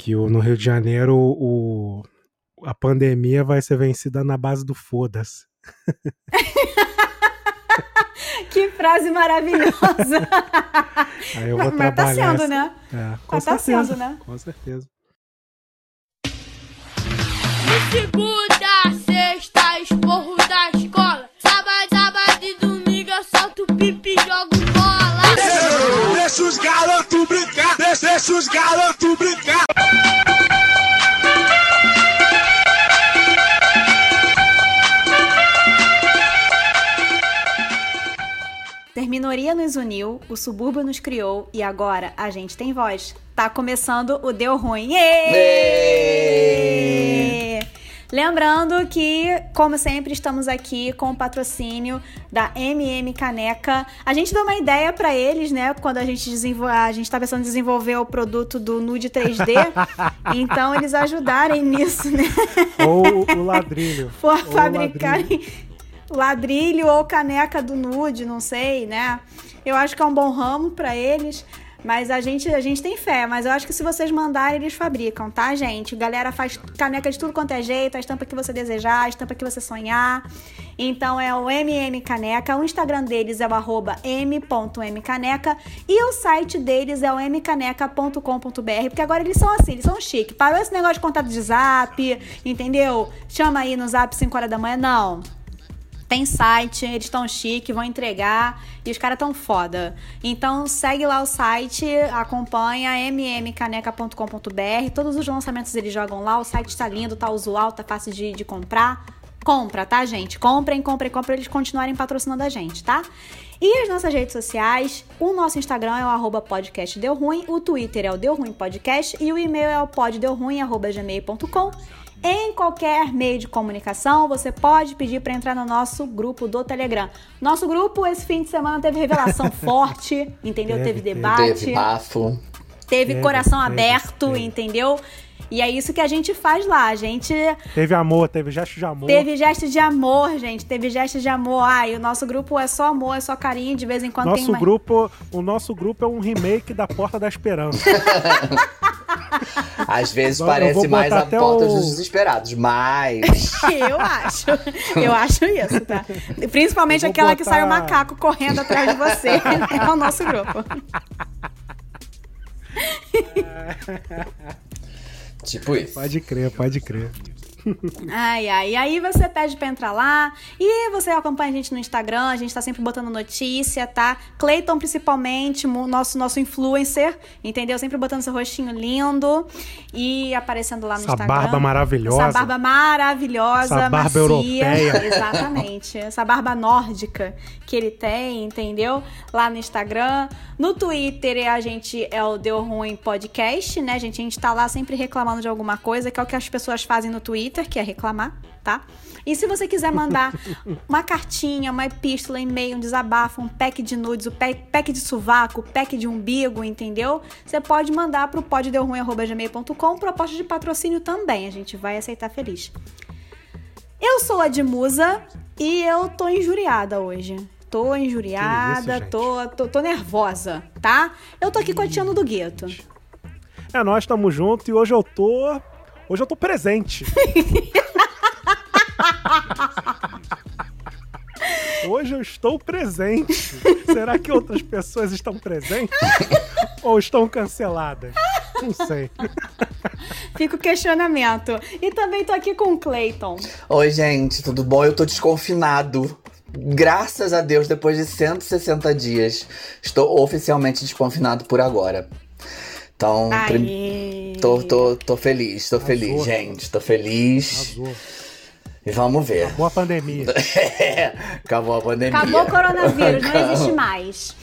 que o, no Rio de Janeiro o, a pandemia vai ser vencida na base do foda-se. que frase maravilhosa! Aí eu vou mas, mas tá sendo, essa... né? É, com mas certeza, tá sendo, né? Com certeza. De segunda, sexta, esporro da escola. Sábado, sábado e domingo eu solto pipi e jogo bola. Deixa, deixa os garotos brincar, deixa, deixa os garotos brincar. Terminoria nos uniu, o subúrbio nos criou e agora a gente tem voz. Tá começando o Deu Ruim. Êêêê! Lembrando que, como sempre, estamos aqui com o patrocínio da MM Caneca. A gente deu uma ideia para eles, né? Quando a gente desenvolve, a gente tá pensando em desenvolver o produto do Nude 3D. então, eles ajudarem nisso, né? Ou o ladrilho. For Ou fabricarem ladrilho. ladrilho ou caneca do nude, não sei, né? Eu acho que é um bom ramo para eles. Mas a gente, a gente tem fé, mas eu acho que se vocês mandarem, eles fabricam, tá, gente? Galera faz caneca de tudo quanto é jeito, a estampa que você desejar, a estampa que você sonhar. Então é o MM Caneca, o Instagram deles é o arroba m.mcaneca e o site deles é o mcaneca.com.br, porque agora eles são assim, eles são chique. Parou esse negócio de contato de zap, entendeu? Chama aí no zap 5 horas da manhã, não tem site, eles estão chique, vão entregar e os caras tão foda. Então segue lá o site, acompanha mmcaneca.com.br. Todos os lançamentos eles jogam lá, o site tá lindo, tá usual, tá fácil de, de comprar. Compra, tá, gente? Comprem, comprem, comprem pra eles continuarem patrocinando a gente, tá? E as nossas redes sociais, o nosso Instagram é o arroba podcast Deu Ruim, o Twitter é o Deu Ruim Podcast e o e-mail é o poddeuruim.gmail.com. Em qualquer meio de comunicação, você pode pedir para entrar no nosso grupo do Telegram. Nosso grupo, esse fim de semana, teve revelação forte, entendeu? Teve, Teve, debate, Teve bafo. teve Teve, coração teve, aberto, teve. entendeu? E é isso que a gente faz lá. A gente Teve amor, teve gesto de amor. teve gesto de amor, gente. Teve gesto de amor. Ai, o nosso grupo é só amor, é só carinho. De vez em quando tem Nosso uma... grupo, o nosso grupo é um remake da Porta da Esperança. Às vezes Agora parece mais botar a porta o- dos desesperados, mas. Eu acho. Eu acho isso, tá? Principalmente aquela que sai o botar- macaco correndo atrás de você. É o nosso grupo. tipo isso. Pode crer, pode crer. Ai, ai. E aí você pede pra entrar lá. E você acompanha a gente no Instagram. A gente tá sempre botando notícia, tá? Cleiton, principalmente, nosso, nosso influencer. Entendeu? Sempre botando seu rostinho lindo. E aparecendo lá no Essa Instagram. barba maravilhosa. Essa barba maravilhosa, Essa barba macia. europeia. Exatamente. Essa barba nórdica que ele tem, entendeu? Lá no Instagram. No Twitter, a gente é o Deu Ruim Podcast, né, gente? A gente tá lá sempre reclamando de alguma coisa, que é o que as pessoas fazem no Twitter, que é reclamar, tá? E se você quiser mandar uma cartinha, uma epístola, e-mail, um desabafo, um pack de nudes, um pack, pack de sovaco, pack de umbigo, entendeu? Você pode mandar pro poddeuruim.gmail.com, proposta de patrocínio também, a gente vai aceitar feliz. Eu sou a Edmusa e eu tô injuriada hoje. Tô injuriada, gente? tô, tô, tô nervosa, tá? Eu tô aqui com a Tiana do Gueto. É, nós estamos juntos e hoje eu tô. Hoje eu tô presente. Hoje eu estou presente. Será que outras pessoas estão presentes? Ou estão canceladas? Não sei. Fica o questionamento. E também tô aqui com o Clayton. Oi, gente, tudo bom? Eu tô desconfinado. Graças a Deus, depois de 160 dias, estou oficialmente desconfinado por agora. Então, prim- tô, tô, tô feliz, tô Arrasou. feliz, gente. Tô feliz. Arrasou. E vamos ver. Boa pandemia. Acabou a pandemia. Acabou o coronavírus, não existe mais.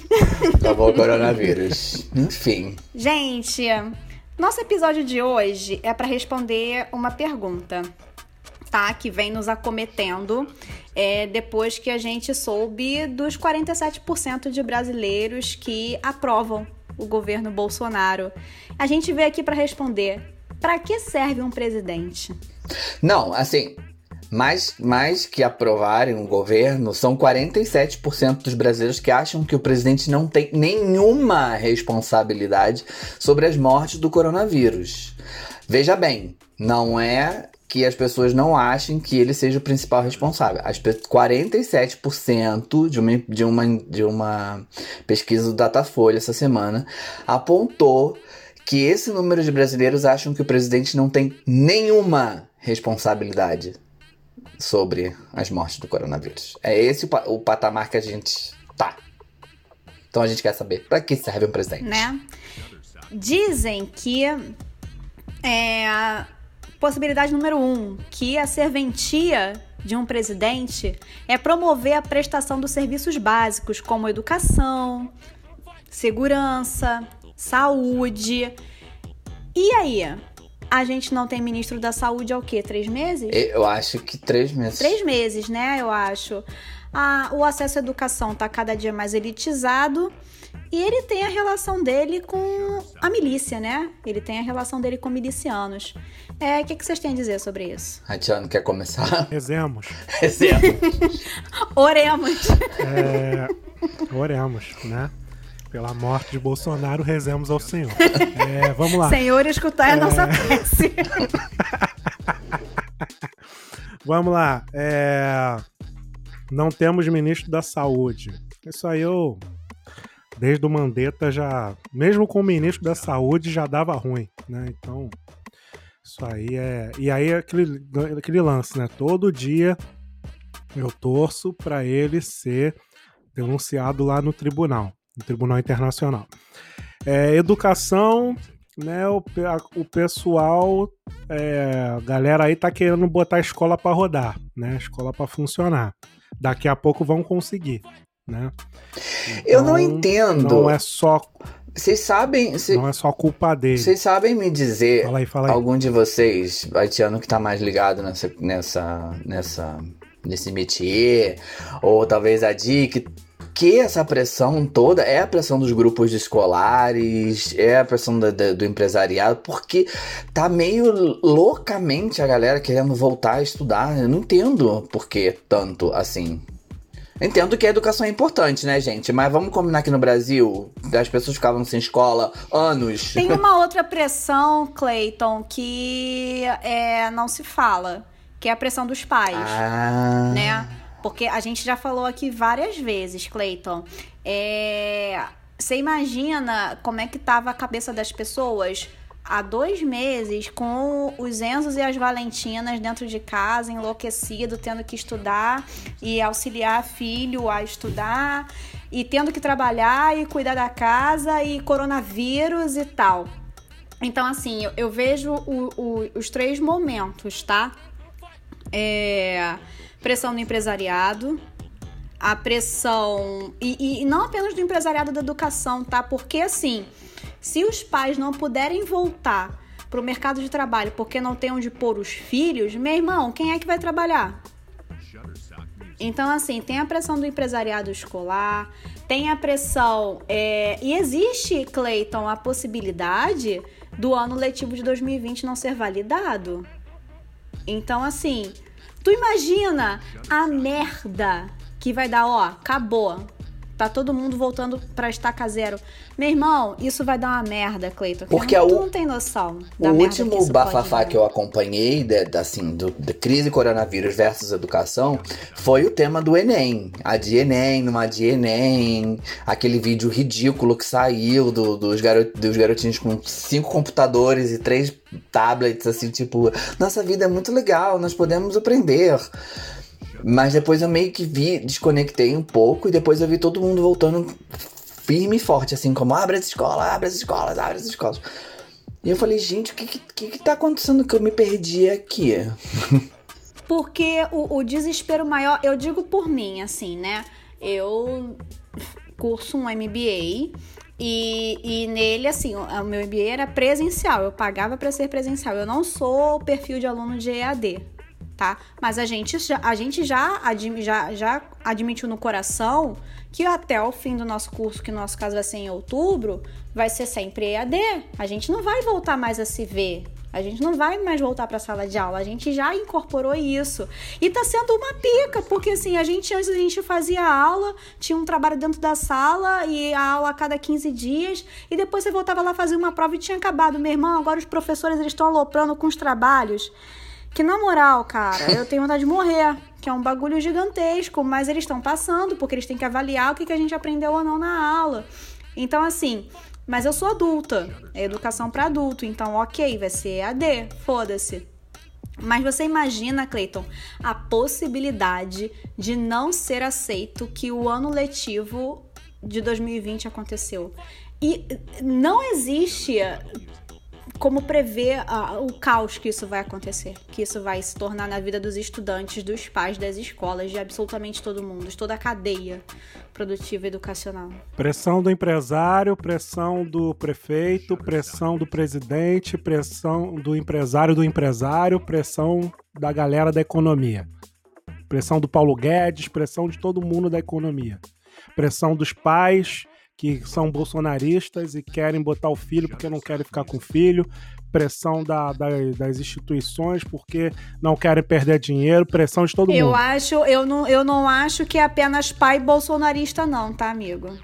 Acabou o coronavírus. Enfim. Gente, nosso episódio de hoje é para responder uma pergunta, tá? Que vem nos acometendo é, depois que a gente soube dos 47% de brasileiros que aprovam o governo Bolsonaro. A gente veio aqui para responder: para que serve um presidente? Não, assim, mais, mais que aprovarem o governo, são 47% dos brasileiros que acham que o presidente não tem nenhuma responsabilidade sobre as mortes do coronavírus. Veja bem, não é que as pessoas não achem que ele seja o principal responsável. As 47% de uma, de, uma, de uma pesquisa do Datafolha essa semana apontou que esse número de brasileiros acham que o presidente não tem nenhuma responsabilidade sobre as mortes do coronavírus. É esse o, o patamar que a gente tá. Então a gente quer saber para que serve um presidente. Né? Dizem que é, possibilidade número um, que a serventia de um presidente é promover a prestação dos serviços básicos, como educação, segurança, saúde. E aí? A gente não tem ministro da saúde há o quê? Três meses? Eu acho que três meses. Três meses, né? Eu acho. Ah, o acesso à educação está cada dia mais elitizado. E ele tem a relação dele com a milícia, né? Ele tem a relação dele com milicianos. É, o que, que vocês têm a dizer sobre isso? Ratiano, quer começar? Rezemos. Rezemos. Oremos. É, oremos, né? Pela morte de Bolsonaro, rezemos ao Senhor. É, vamos lá. Senhor, escutai a nossa prece. Vamos lá. É, Não temos ministro da saúde. Isso aí eu. Desde o Mandetta já. Mesmo com o ministro da saúde já dava ruim, né? Então. Isso aí é. E aí é aquele, aquele lance, né? Todo dia eu torço para ele ser denunciado lá no tribunal, no Tribunal Internacional. É, educação, né? O, o pessoal, é, a galera aí tá querendo botar a escola para rodar, né? A escola para funcionar. Daqui a pouco vão conseguir, né? Eu não Então, entendo. Não é só, Vocês sabem. cê- não é só culpa dele. Vocês sabem me dizer Fala aí, fala aí. algum de vocês, haitiano que tá mais ligado nessa, nessa, nessa, nesse métier, ou talvez a Di, que, que essa pressão toda é a pressão dos grupos escolares, é a pressão da- da- do empresariado, porque tá meio loucamente a galera querendo voltar a estudar. Eu não entendo por que tanto assim. Entendo que a educação é importante, né, gente? Mas vamos combinar que no Brasil as pessoas ficavam sem escola anos. Tem uma outra pressão, Clayton, que é, não se fala, que é a pressão dos pais. Ah. né? Porque a gente já falou aqui várias vezes, Clayton. É, Você imagina como é que tava a cabeça das pessoas há dois meses com os Enzos e as Valentinas dentro de casa, enlouquecido, tendo que estudar e auxiliar filho a estudar e tendo que trabalhar e cuidar da casa e coronavírus e tal. Então, assim, eu, eu vejo o- o- os três momentos, tá? É, pressão do empresariado, a pressão. E, e não apenas do empresariado da educação, tá? Porque assim, se os pais não puderem voltar pro mercado de trabalho porque não tem onde pôr os filhos, meu irmão, quem é que vai trabalhar? Então, assim, tem a pressão do empresariado escolar, tem a pressão. é, E existe, Cleiton, a possibilidade do ano letivo de 2020 não ser validado. Então, assim, tu imagina a merda que vai dar, ó, acabou. Tá todo mundo voltando pra estaca zero. Meu irmão, isso vai dar uma merda, Cleiton. Porque a tu não tem noção O último que bafafá que eu acompanhei da, da, assim, do, da crise coronavírus versus educação foi o tema do Enem. A de Enem, numa de Enem, aquele vídeo ridículo que saiu do- dos, garo- dos garotinhos com cinco computadores e três tablets, assim, tipo, nossa vida é muito legal, nós podemos aprender. Mas depois eu meio que vi, desconectei um pouco e depois eu vi todo mundo voltando firme e forte, assim, como abre as escolas, abre as escolas, abre as escolas. E eu falei, gente, o que, que, que tá acontecendo que eu me perdi aqui? Porque o, o desespero maior, eu digo por mim, assim, né? Eu curso um MBA e, e nele, assim, o, o meu MBA era presencial, eu pagava para ser presencial. Eu não sou o perfil de aluno de EAD, tá? Mas a gente a gente já, já, já admitiu no coração que até o fim do nosso curso, que no nosso caso vai ser em outubro, vai ser sempre EAD. A gente não vai voltar mais a se ver A gente não vai mais voltar para a sala de aula, a gente já incorporou isso. E tá sendo uma pica, porque assim, a gente antes a gente fazia aula, tinha um trabalho dentro da sala e a aula a cada 15 dias, e depois você voltava lá fazer uma prova e tinha acabado. Meu irmão, agora os professores eles estão aloprando com os trabalhos. Que na moral, cara, eu tenho vontade de morrer, que é um bagulho gigantesco, mas eles estão passando, porque eles têm que avaliar o que, que a gente aprendeu ou não na aula. Então, assim, mas eu sou adulta, é educação para adulto, então ok, vai ser AD, foda-se. Mas você imagina, Cleiton, a possibilidade de não ser aceito que o ano letivo de 2020 aconteceu. E não existe como prever uh, o caos que isso vai acontecer, que isso vai se tornar na vida dos estudantes, dos pais, das escolas, de absolutamente todo mundo, de toda a cadeia produtiva educacional. Pressão do empresário, pressão do prefeito, pressão do presidente, pressão do empresário do empresário, pressão da galera da economia. Pressão do Paulo Guedes, pressão de todo mundo da economia. Pressão dos pais, que são bolsonaristas e querem botar o filho porque não querem ficar com o filho, pressão da, da, das instituições porque não querem perder dinheiro, pressão de todo eu mundo. Acho, eu, não, eu não acho que é apenas pai bolsonarista, não, tá, amigo?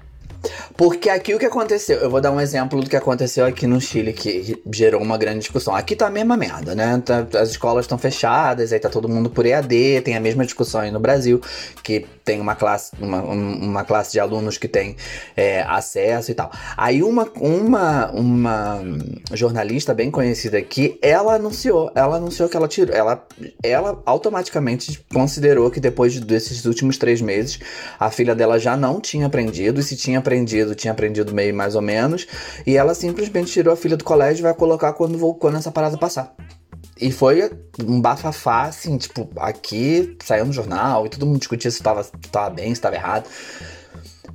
Porque aqui o que aconteceu, eu vou dar um exemplo do que aconteceu aqui no Chile, que gerou uma grande discussão. Aqui tá a mesma merda, né? Tá, as escolas estão fechadas, aí tá todo mundo por EAD, tem a mesma discussão aí no Brasil, que tem uma classe, uma, uma classe de alunos que tem é, acesso e tal. Aí uma, uma, uma jornalista bem conhecida aqui, ela anunciou, ela anunciou que ela tirou, ela, ela automaticamente considerou que depois desses últimos três meses, a filha dela já não tinha aprendido, e se tinha aprendido aprendido, tinha aprendido meio mais ou menos, e ela simplesmente tirou a filha do colégio e vai colocar quando, quando essa parada passar. E foi um bafafá, assim, tipo, aqui saiu no jornal e todo mundo discutia se estava tava bem, se estava errado.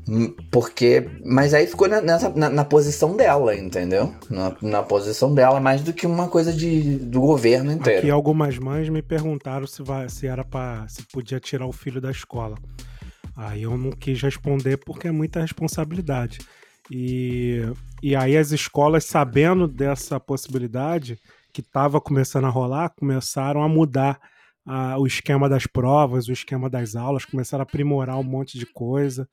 Hum, porque. Mas aí ficou nessa, na, na posição dela, entendeu? Na, na, posição dela, mais do que uma coisa de, do governo inteiro. Aqui algumas mães me perguntaram se, vai, se era para se podia tirar o filho da escola. Aí eu não quis responder porque é muita responsabilidade. E, e aí as escolas, sabendo dessa possibilidade que estava começando a rolar, começaram a mudar a, o esquema das provas, o esquema das aulas, começaram a aprimorar um monte de coisa.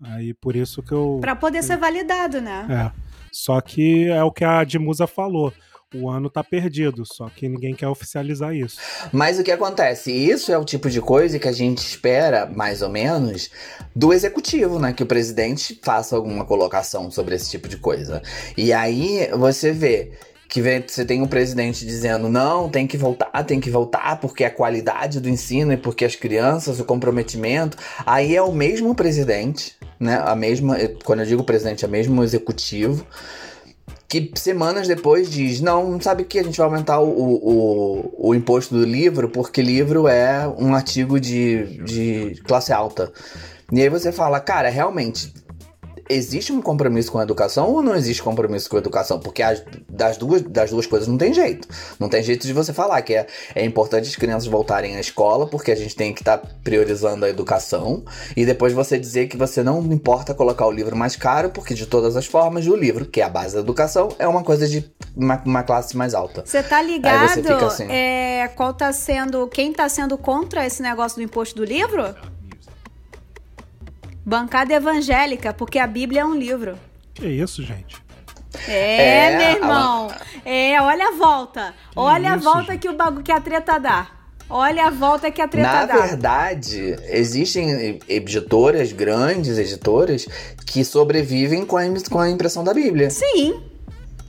Aí por isso que eu. Para poder ser validado, né? É. Só que é o que a Dimusa falou o ano tá perdido, só que ninguém quer oficializar isso. Mas o que acontece? Isso é o tipo de coisa que a gente espera, mais ou menos, do executivo, né? Que o presidente faça alguma colocação sobre esse tipo de coisa. E aí você vê que você tem um presidente dizendo não, tem que voltar, tem que voltar, porque a qualidade do ensino e porque as crianças, o comprometimento. Aí é o mesmo presidente, né? A mesma, quando eu digo presidente, é o mesmo executivo que semanas depois diz: não, sabe que a gente vai aumentar o, o, o, imposto do livro porque livro é um artigo de, de classe alta. E aí você fala, cara, realmente, existe um compromisso com a educação ou não existe compromisso com a educação? Porque as, das, duas, das duas coisas não tem jeito. Não tem jeito de você falar que é, é importante as crianças voltarem à escola porque a gente tem que estar tá priorizando a educação e depois você dizer que você não importa colocar o livro mais caro porque de todas as formas o livro, que é a base da educação, é uma coisa de uma, uma classe mais alta. Você tá ligado? Você assim, é, qual tá sendo, quem tá sendo contra esse negócio do imposto do livro? Bancada evangélica, porque a Bíblia é um livro. Que isso, gente? É, é meu irmão. É, olha a volta. Que olha isso, a volta gente? que o bagulho que a treta dá. Olha a volta que a treta Na dá. Na verdade, existem editoras, grandes editoras, que sobrevivem com a, com a impressão da Bíblia. Sim.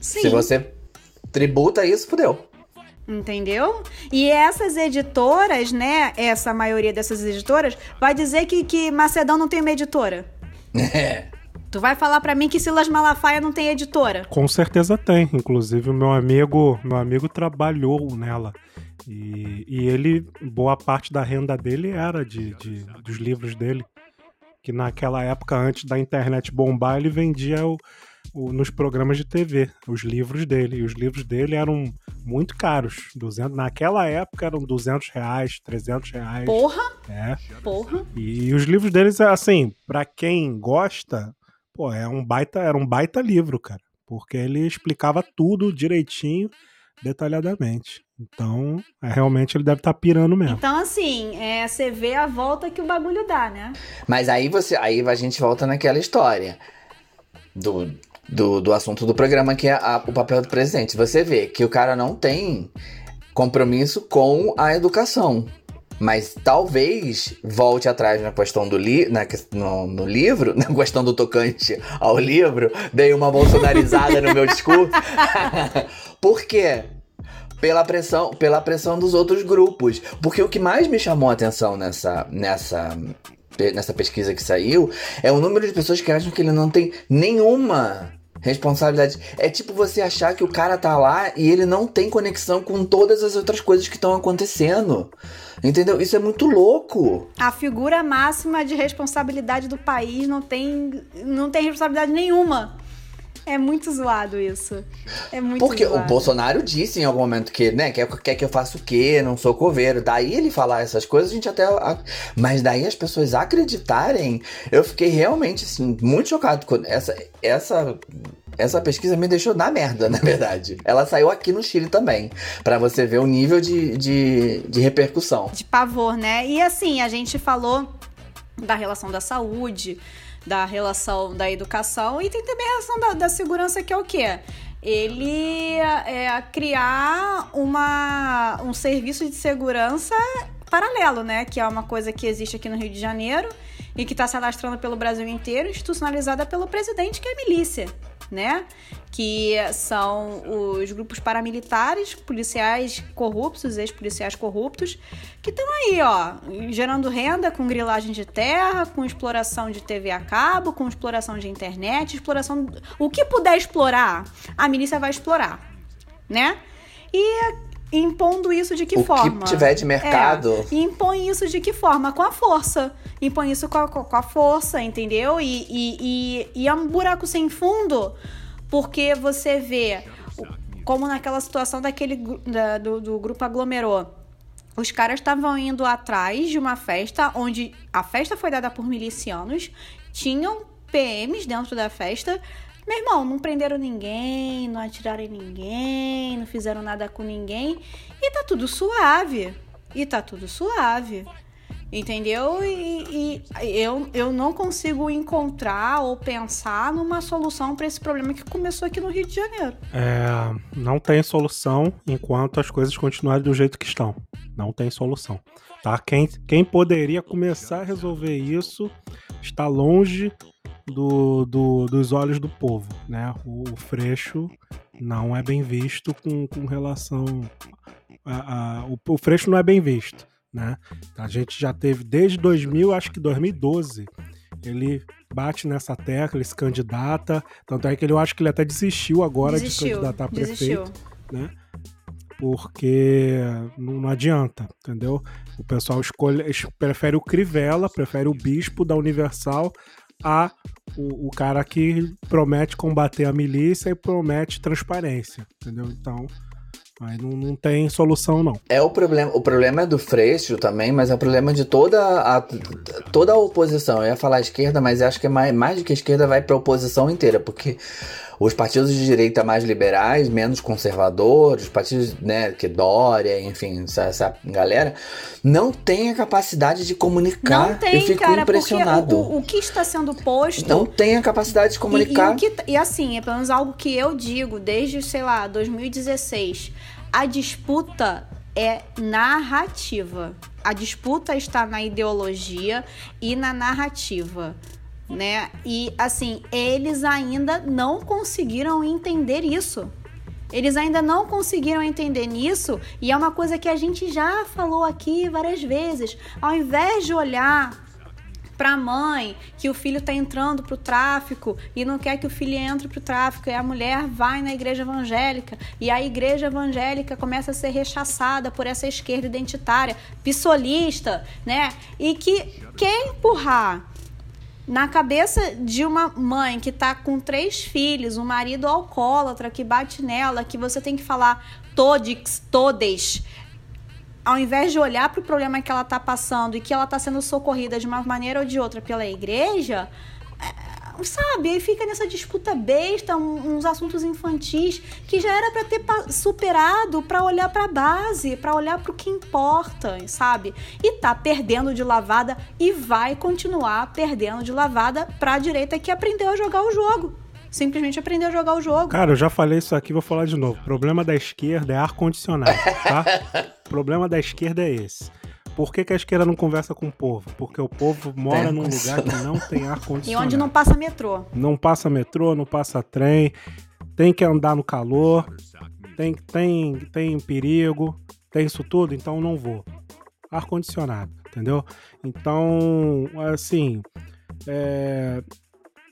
Sim. Se você tributa isso, fudeu. Entendeu? E essas editoras, né? Essa maioria dessas editoras vai dizer que, que Macedão não tem uma editora. É. Tu vai falar para mim que Silas Malafaia não tem editora? Com certeza tem. Inclusive, o meu amigo, meu amigo trabalhou nela. E, e ele, boa parte da renda dele era de, de, dos livros dele. Que naquela época, antes da internet bombar, ele vendia o, o, nos programas de TV, os livros dele. E os livros dele eram muito caros. 200, naquela época eram 200 reais, 300 reais. Porra! É. Porra! E, e os livros deles, assim, para quem gosta, pô, é um baita, era um baita livro, cara. Porque ele explicava tudo direitinho. detalhadamente. Então, é, realmente ele deve estar tá pirando mesmo. Então, assim, é, você vê a volta que o bagulho dá, né? Mas aí você, aí a gente volta naquela história do, do, do assunto do programa, que é a, o papel do presidente. Você vê que o cara não tem compromisso com a educação. Mas talvez volte atrás na questão do li na, no, no, livro, na questão do tocante ao livro, dei uma bolsonarizada no meu discurso. Por quê? Pela pressão, pela pressão dos outros grupos. Porque o que mais me chamou a atenção nessa, nessa, nessa pesquisa que saiu é o número de pessoas que acham que ele não tem nenhuma responsabilidade. É tipo você achar que o cara tá lá e ele não tem conexão com todas as outras coisas que estão acontecendo. Entendeu? Isso é muito louco. A figura máxima de responsabilidade do país não tem, não tem responsabilidade nenhuma. É muito zoado isso. É muito Porque zoado. o Bolsonaro disse em algum momento que, né, quer, quer que eu faça o quê? Não sou coveiro. Daí ele falar essas coisas, a gente até. Mas daí as pessoas acreditarem, eu fiquei realmente, assim, muito chocado com essa. essa essa pesquisa me deixou na merda, na verdade. Ela saiu aqui no Chile também, para você ver o nível de, de, de repercussão. De pavor, né? E assim, a gente falou da relação da saúde, da relação da educação e tem também a relação da, da segurança, que é o quê? Ele é criar uma, um serviço de segurança paralelo, né? Que é uma coisa que existe aqui no Rio de Janeiro e que está se alastrando pelo Brasil inteiro, institucionalizada pelo presidente, que é a milícia né? Que são os grupos paramilitares, policiais corruptos, ex-policiais corruptos, que estão aí, ó, gerando renda com grilagem de terra, com exploração de TV a cabo, com exploração de internet, exploração. O que puder explorar, a milícia vai explorar, né? E impondo isso de que o forma? O que tiver de mercado. É, impõe isso de que forma? Com a força. Impõe isso com a, com a força, entendeu? E, e, e, e é um buraco sem fundo, porque você vê, como naquela situação daquele da, do, do grupo aglomerou. Os caras estavam indo atrás de uma festa onde a festa foi dada por milicianos, tinham PMs dentro da festa, meu irmão, não prenderam ninguém, não atiraram em ninguém, não fizeram nada com ninguém e tá tudo suave. E tá tudo suave. Entendeu? E, e, eu, eu não consigo encontrar ou pensar numa solução para esse problema que começou aqui no Rio de Janeiro. É, não tem solução enquanto as coisas continuarem do jeito que estão. Não tem solução. Tá? Quem, quem poderia começar a resolver isso está longe do, do, dos olhos do povo, né? O, o Freixo não é bem visto com, com relação a, a o, o Freixo não é bem visto, né? A gente já teve desde 2000, acho que 2012, ele bate nessa tecla, ele se candidata, tanto é que ele, eu acho que ele até desistiu agora desistiu, de candidatar a prefeito, desistiu. né? Porque não, não, adianta, entendeu? O pessoal escolhe, prefere o Crivella, prefere o bispo da Universal a o, o, cara que promete combater a milícia e promete transparência, entendeu? Então, aí não, não tem solução, não. É o problema. O problema é do Freixo também, mas é o problema de toda a, toda a oposição. Eu ia falar esquerda, mas acho que é mais, mais do que esquerda vai para a oposição inteira, porque os partidos de direita mais liberais, menos conservadores, os partidos, né, que Dória, enfim, essa, essa galera, não tem a capacidade de comunicar. Não tem, Eu fico cara, impressionado. O, o, que está sendo posto. Não tem a capacidade de comunicar. E, e, que, e assim, é pelo menos algo que eu digo desde, sei lá, 2016. A disputa é narrativa. A disputa está na ideologia e na narrativa né? E assim, eles ainda não conseguiram entender isso. Eles ainda não conseguiram entender nisso, e é uma coisa que a gente já falou aqui várias vezes. Ao invés de olhar para a mãe que o filho está entrando para o tráfico e não quer que o filho entre para o tráfico e a mulher vai na igreja evangélica e a igreja evangélica começa a ser rechaçada por essa esquerda identitária, pissolista, né? E que quer empurrar na cabeça de uma mãe que tá com três filhos, um marido alcoólatra que bate nela, que você tem que falar todes, todes, ao invés de olhar para o problema que ela tá passando e que ela tá sendo socorrida de uma maneira ou de outra pela igreja, sabe, aí fica nessa disputa besta, uns assuntos infantis que já era pra ter superado pra olhar pra base, pra olhar pro que importa, sabe? E tá perdendo de lavada e vai continuar perdendo de lavada pra direita que aprendeu a jogar o jogo. Simplesmente aprendeu a jogar o jogo. Cara, eu já falei isso aqui, vou falar de novo. O problema da esquerda é ar-condicionado, tá? o problema da esquerda é esse. Por que, que a esquerda não conversa com o povo? Porque o povo mora num lugar que não tem E ar-condicionado. onde não passa metrô. Não passa metrô, não passa trem, tem que andar no calor, tem, tem, tem perigo, tem isso tudo, então não vou. Ar-condicionado, entendeu? Então, assim, é,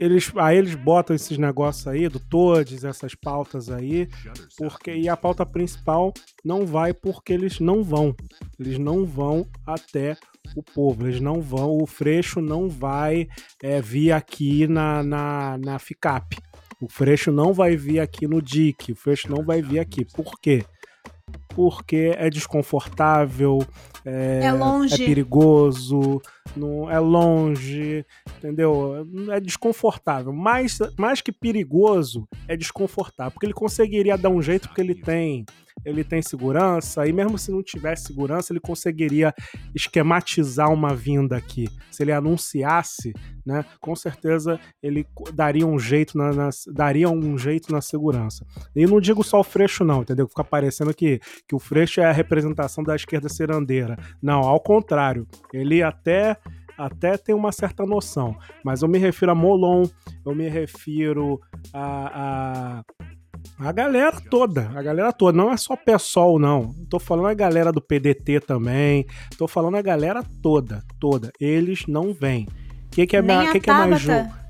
eles, aí eles botam esses negócios aí, do Todes, essas pautas aí, porque e a pauta principal não vai porque eles não vão. Eles não vão até o povo, eles não vão, o Freixo não vai é, vir aqui na, na, na FICAP. O Freixo não vai vir aqui no DIC, o Freixo não vai vir aqui. Por quê? Porque é desconfortável, é, É longe. é perigoso, não, é longe, entendeu? É desconfortável. Mais, mais que perigoso, é desconfortável. Porque ele conseguiria dar um jeito, porque ele tem. Ele tem segurança, e mesmo se não tivesse segurança, ele conseguiria esquematizar uma vinda aqui. Se ele anunciasse, né, com certeza ele daria um jeito na, na- daria um jeito na segurança. E não digo só o Freixo não, entendeu? Fica parecendo que, que o Freixo é a representação da esquerda cirandeira. Não, ao contrário. Ele até até tem uma certa noção, mas eu me refiro a Molon, eu me refiro a, a, a galera toda, a galera toda, não é só PSOL não, tô falando a galera do PDT também, tô falando a galera toda, toda, eles não vêm. O que, que é, que que é mais jogo?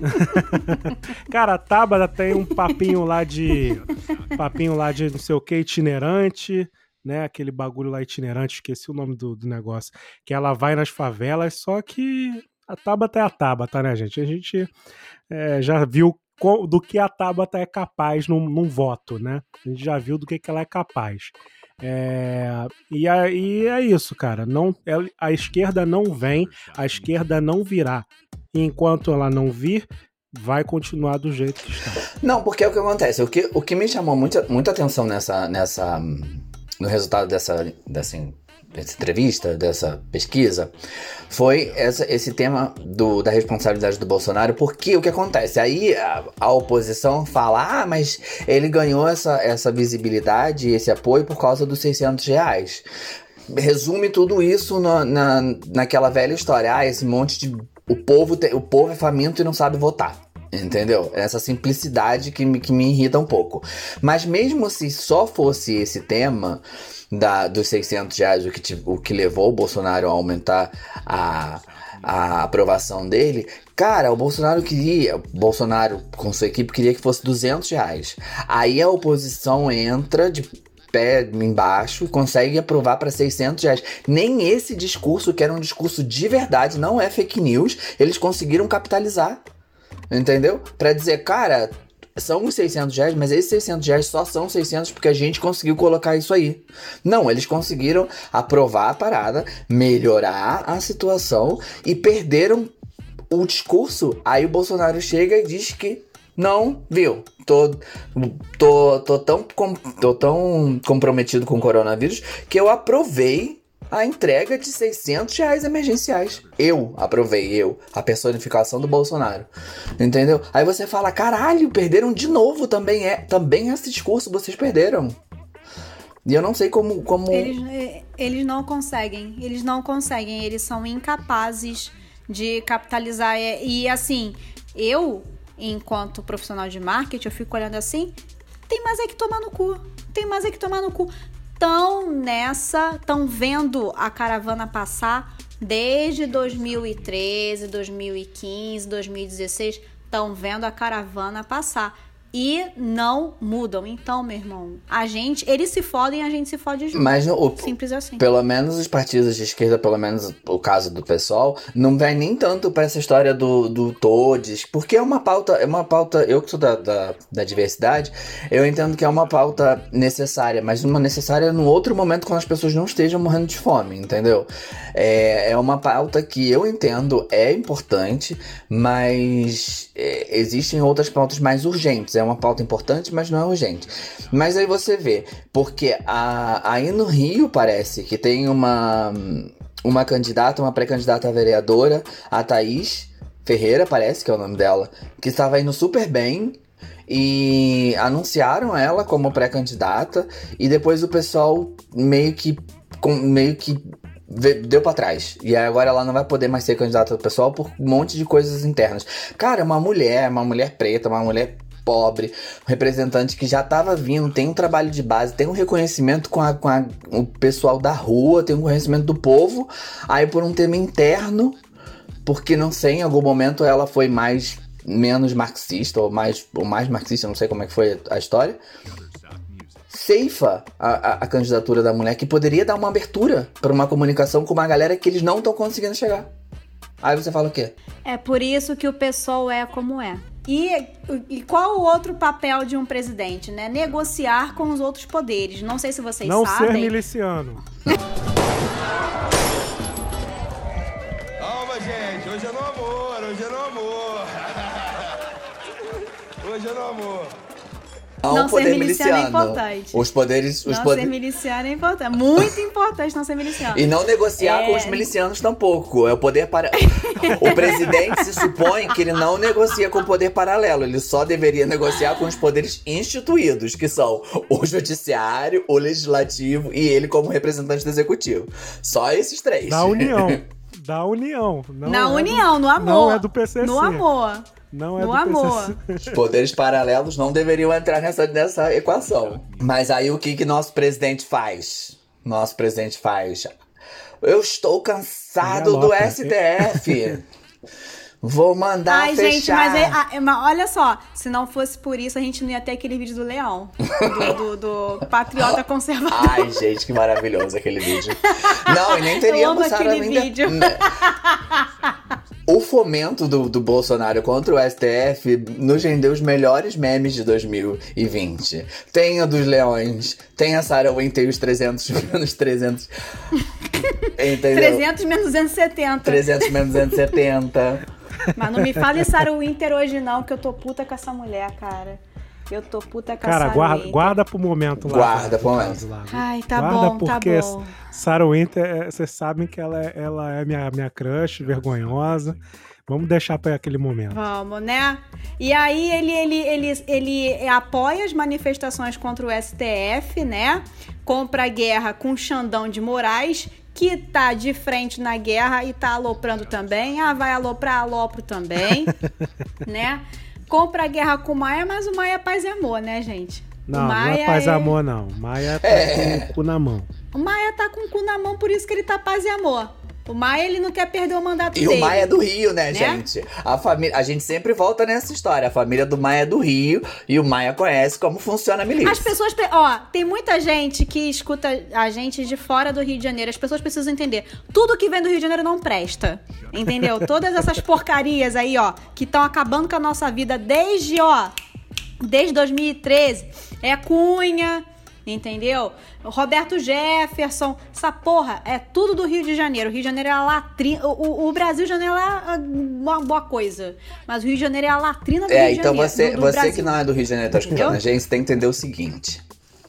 Cara, a Tabata tem um papinho lá de. papinho lá de não sei o que, itinerante, né? Aquele bagulho lá itinerante, esqueci o nome do, do negócio. Que ela vai nas favelas, só que a Tabata é a Tabata, né, gente? A gente é, já viu do que a Tabata é capaz num, num voto, né? A gente já viu do que, que ela é capaz. É, e é isso, cara. Não, é- a esquerda não vem, a esquerda não virá. E enquanto ela não vir, vai continuar do jeito que está. Não, porque é o que acontece. O que, o que me chamou muita, muita atenção nessa, nessa, no resultado dessa, dessa, dessa entrevista, dessa pesquisa, foi essa, esse tema do, da responsabilidade do Bolsonaro. Porque o que acontece? Aí a, a oposição fala: ah, mas ele ganhou essa, essa visibilidade, esse apoio por causa dos 600 reais. Resume tudo isso na, na, naquela velha história. Ah, esse monte de. O povo, te- o povo é faminto e não sabe votar. Entendeu? Essa simplicidade que me, que me irrita um pouco. Mas mesmo se só fosse esse tema da, dos 600 reais, o que, ti- o que levou o Bolsonaro a aumentar a, a aprovação dele, cara, o Bolsonaro queria, o Bolsonaro com sua equipe queria que fosse 200 reais. Aí a oposição entra de pé embaixo consegue aprovar para 600 reais. Nem esse discurso, que era um discurso de verdade, não é fake news, eles conseguiram capitalizar. Entendeu? Pra dizer, cara, são os 600 reais, mas esses 600 reais só são 600 porque a gente conseguiu colocar isso aí. Não, eles conseguiram aprovar a parada, melhorar a situação e perderam o discurso. Aí o Bolsonaro chega e diz que não, viu? Tô, tô, tô, tão, com- tô tão comprometido com o coronavírus que eu aprovei a entrega de 600 reais emergenciais. Eu aprovei, eu, a personificação do Bolsonaro. Entendeu? Aí você fala, caralho, perderam de novo também é, também esse discurso vocês perderam. E eu não sei como, como Eles, eh, eles não conseguem, eles não conseguem, eles são incapazes de capitalizar. E, e, assim, eu, enquanto profissional de marketing, eu fico olhando assim, tem mais é que tomar no cu, tem mais é que tomar no cu. Tão nessa, tão vendo a caravana passar desde 2013, 2015, 2016, estão vendo a caravana passar. E não mudam. Então, meu irmão, a gente, eles se fodem, a gente se fode junto. Mas o, Simples assim. Pelo menos os partidos de esquerda, pelo menos o caso do pessoal, não vai nem tanto pra essa história do, do Todes, porque é uma pauta, é uma pauta, eu que sou da, da, da diversidade, eu entendo que é uma pauta necessária, mas uma necessária num outro momento quando as pessoas não estejam morrendo de fome, entendeu? É, é uma pauta que eu entendo é importante, mas é, existem outras pautas mais urgentes. É uma pauta importante, mas não é urgente. Mas aí você vê, porque a, aí no Rio parece que tem uma, uma candidata, uma pré-candidata a vereadora, a Thaís Ferreira, parece que é o nome dela, que estava indo super bem. E anunciaram ela como pré-candidata e depois o pessoal meio que com- meio que deu pra trás. E agora ela não vai poder mais ser candidata do pessoal por um monte de coisas internas. Cara, uma mulher, uma mulher preta, uma mulher pobre, um representante que já tava vindo, tem um trabalho de base, tem um reconhecimento com, a, com a- o pessoal da rua, tem um reconhecimento do povo. Aí por um tema interno, porque não sei, em algum momento ela foi mais menos marxista ou mais ou mais marxista, não sei como é que foi a história. Ceifa a, a, a candidatura da mulher que poderia dar uma abertura para uma comunicação com uma galera que eles não estão conseguindo chegar. Aí você fala o quê? É por isso que o pessoal é como é. E, e qual o outro papel de um presidente, né? Negociar com os outros poderes. Não sei se vocês Não ser sabem. miliciano. Calma, gente. Hoje é no amor, hoje é no amor. Hoje é no amor. Não ser miliciano é importante. Os poderes. Os não poder- ser miliciano é importante. Muito importante não ser miliciano. E não negociar É. com os milicianos tampouco. É o poder para. o presidente se supõe que ele não negocia com o poder paralelo. Ele só deveria negociar com os poderes instituídos, que são o judiciário, o legislativo e ele como representante do executivo. Só esses três. Da União. Da União. Não Na é do- união, no amor. Não é do PCC. No amor. Não é No do amor. PCC. Poderes paralelos não deveriam entrar nessa, nessa equação. Mas aí o que, que nosso presidente faz? Nosso presidente faz. Eu estou cansado do. STF. Vou mandar Ai, fechar. gente, mas, é- é- mas olha só, se não fosse por isso, a gente não ia ter aquele vídeo do leão. Do, do- do patriota conservador. Ai, gente, que maravilhoso aquele vídeo. Não, e nem Eu teríamos amo aquele ainda- vídeo. O fomento do, do Bolsonaro contra o STF nos rendeu os melhores memes de 2020. Tem a dos leões, tem a Sarah Winter e os 300 menos 300. Entendeu? 300 menos 270. 300 menos 270. Mas não me fale Sarah Winter hoje não, que eu tô puta com essa mulher, cara. Eu tô puta com a Cara, guarda, guarda pro momento lá. Guarda pro momento. Lá. Ai, tá Guarda bom, tá porque bom. Sarah Winter, é- vocês sabem que ela é, ela é minha, minha crush, vergonhosa. Vamos deixar pra aquele momento. Vamos, né? E aí ele, ele, ele, ele apoia as manifestações contra o STF, né? Compra a guerra com o Xandão de Moraes, que tá de frente na guerra e tá aloprando também. Ah, vai aloprar, alopro também, né? Compra a guerra com o Maia, mas o Maia é paz e amor, né, gente? Não, não Maia é paz e amor, não. Maia tá É. com o cu na mão. O Maia tá com o cu na mão, por isso que ele tá paz e amor. O Maia, ele não quer perder o mandato E dele. o Maia é do Rio, né, Né? gente? A, família, a gente sempre volta nessa história. A família do Maia é do Rio e o Maia conhece como funciona a milícia. As pessoas. pe- Ó, tem muita gente que escuta a gente de fora do Rio de Janeiro. As pessoas precisam entender. Tudo que vem do Rio de Janeiro não presta. Entendeu? Todas essas porcarias aí, ó, que estão acabando com a nossa vida desde, ó. Desde 2013. É Cunha. Entendeu? Roberto Jefferson, essa porra é tudo do Rio de Janeiro. O Rio de Janeiro é a latrina. O, o- o Brasil de Janeiro é uma boa coisa. Mas o Rio de Janeiro é a latrina do É, Rio de então Janeiro. você, do- do você Brasil. que não é do Rio de Janeiro, tá escutando a gente, tem que entender o seguinte.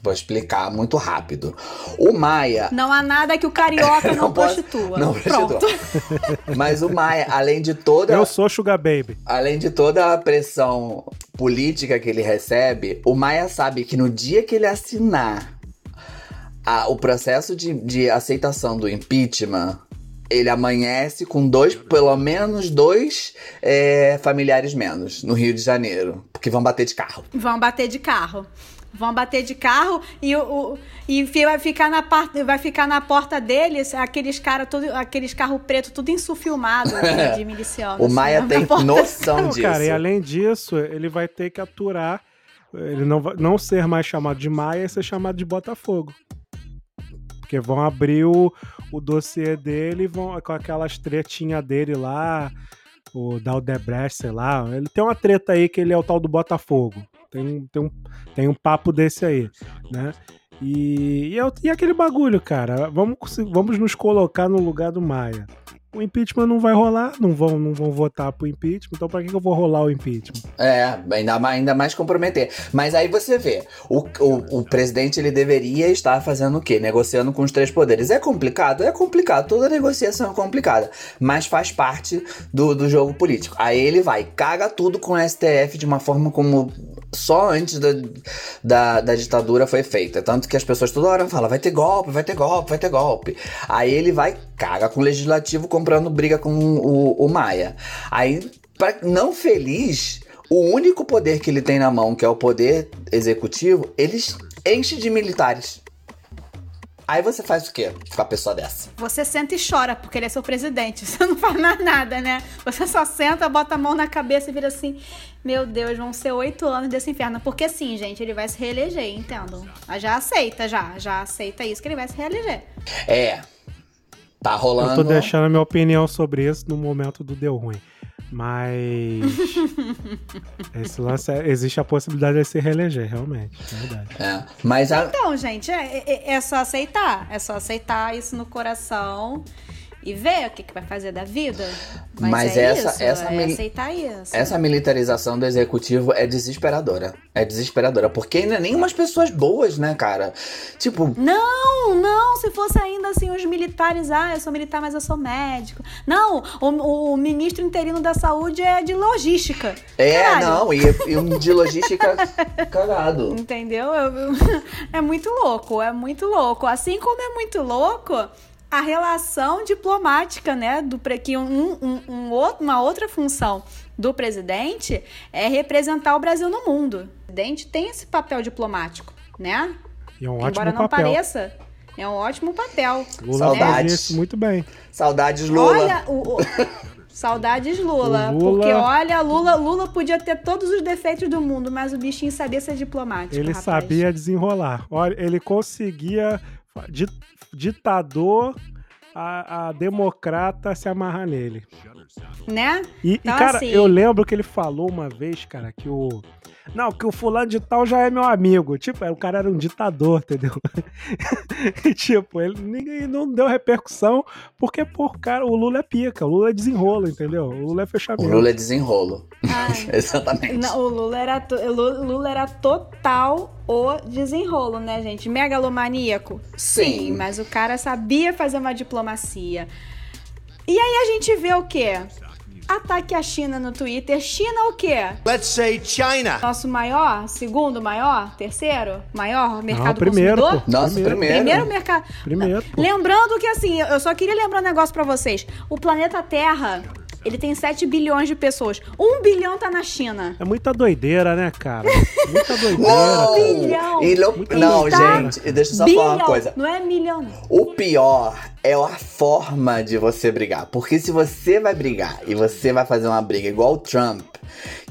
Vou explicar muito rápido. O Maia. Não há nada que o carioca não, posso- prostitua. Não Pronto. prostitua. Mas o Maia, além de toda. Eu sou Sugar Baby. Além de toda a pressão política que ele recebe, o Maia sabe que no dia que ele assinar a- o processo de, de aceitação do impeachment, ele amanhece com dois, pelo menos dois é, familiares menos no Rio de Janeiro, porque vão bater de carro. Vão bater de carro. Vão bater de carro e, o, o- e vai ficar na parte, vai ficar na porta deles aqueles cara tudo, aqueles carro preto tudo insufilmado de, de miliciano. O assim, Maia tem noção disso. cara, e além disso, ele vai ter que aturar ele não, vai- não ser mais chamado de Maia e ser chamado de Botafogo. Porque vão abrir o, o dossiê dele e vão com aquelas tretinhas dele lá, o Daldebrecht, sei lá. Ele tem uma treta aí que ele é o tal do Botafogo. Tem, tem, um, tem um papo desse aí, né? E, e, é e aquele bagulho, cara. Vamos, vamos nos colocar no lugar do Maia. O impeachment não vai rolar, não vão, não vão votar pro impeachment, então pra que que eu vou rolar o impeachment? É, ainda mais, ainda mais comprometer. Mas aí você vê, o, o, o presidente ele deveria estar fazendo o quê? Negociando com os três poderes. É complicado? É complicado. Toda negociação é complicada. Mas faz parte do, do jogo político. Aí ele vai, caga tudo com o STF de uma forma como só antes da, da, da ditadura foi feita. Tanto que as pessoas toda hora falam, vai ter golpe, vai ter golpe, vai ter golpe. Aí ele vai, caga com o legislativo comprando briga com o, o Maia. Aí, pra, não feliz, o único poder que ele tem na mão, que é o poder executivo, ele enche de militares. Aí você faz o quê com a pessoa dessa? Você senta e chora porque ele é seu presidente. Você não faz mais nada, né? Você só senta, bota a mão na cabeça e vira assim: Meu Deus, vão ser oito anos desse inferno. Porque sim, gente, ele vai se reeleger, entendam. Ah, Já aceita, já. Já aceita isso que ele vai se reeleger. É. Tá rolando. Eu tô deixando a minha opinião sobre isso no momento do deu ruim. Mas. esse lance é- existe a possibilidade de se reeleger, realmente. É verdade. É. Mas a, Então, gente, é, é- é só aceitar. É só aceitar isso no coração e ver o que, que vai fazer da vida. Mas, Mas é essa- isso, essa é aceitar isso. essa militarização do executivo é desesperadora. É desesperadora. Porque ainda nem umas pessoas boas, né, cara? Tipo, Não, não, se fosse ainda assim os militares, ah, eu sou militar, mas eu sou médico. Não, o, o ministro interino da saúde é de logística. é, Caralho. não, e, e de logística cagado. Entendeu? Eu- eu- é muito louco, é muito louco. Assim como é muito louco a relação diplomática, né? Do que um, um- um outro- uma outra função do presidente é representar o Brasil no mundo. O presidente tem esse papel diplomático, né? E é um Embora não papel. pareça, é um ótimo papel. Lula Saudades. isso muito bem. Saudades, Lula. Olha, o, o- saudades Lula, O Lula- porque olha, Lula, Lula podia ter todos os defeitos do mundo, mas o bichinho sabia ser diplomático. Ele rapaz. sabia desenrolar. Olha, ele conseguia ditador a, a democrata se amarrar nele. né? E, e, Então, cara, assim- eu lembro que ele falou uma vez, cara, que o. Não, que o fulano de tal já é meu amigo. Tipo, o cara era um ditador, entendeu? e, tipo, ele ninguém não deu repercussão, porque, pô, cara, o Lula é pica, o Lula é desenrolo, entendeu? O Lula é O fechamento. Lula é desenrolo. Ai. Exatamente. Não, o Lula era, Lula era total o desenrolo, né, gente? Megalomaníaco? Sim. mas o cara sabia fazer uma diplomacia. E aí a gente vê o quê? Ataque à China no Twitter. China o quê? Let's say China. Nosso maior? Segundo maior? Terceiro? Maior mercado primeiro, consumidor? pô. Nossa, Primeiro. primeiro. Primeiro mercado. Primeiro, pô. Lembrando que assim, eu só queria lembrar um negócio pra vocês. O planeta Terra, ele tem 7 bilhões de pessoas. 1 bilhão tá na China. É muita doideira, né, cara? Muita doideira. Não! cara. Bilhão. E não, não gente, deixa eu só bilhão. falar uma coisa. Não é milhão. não. O pior é a forma de você brigar. Porque se você vai brigar e você vai fazer uma briga igual o Trump,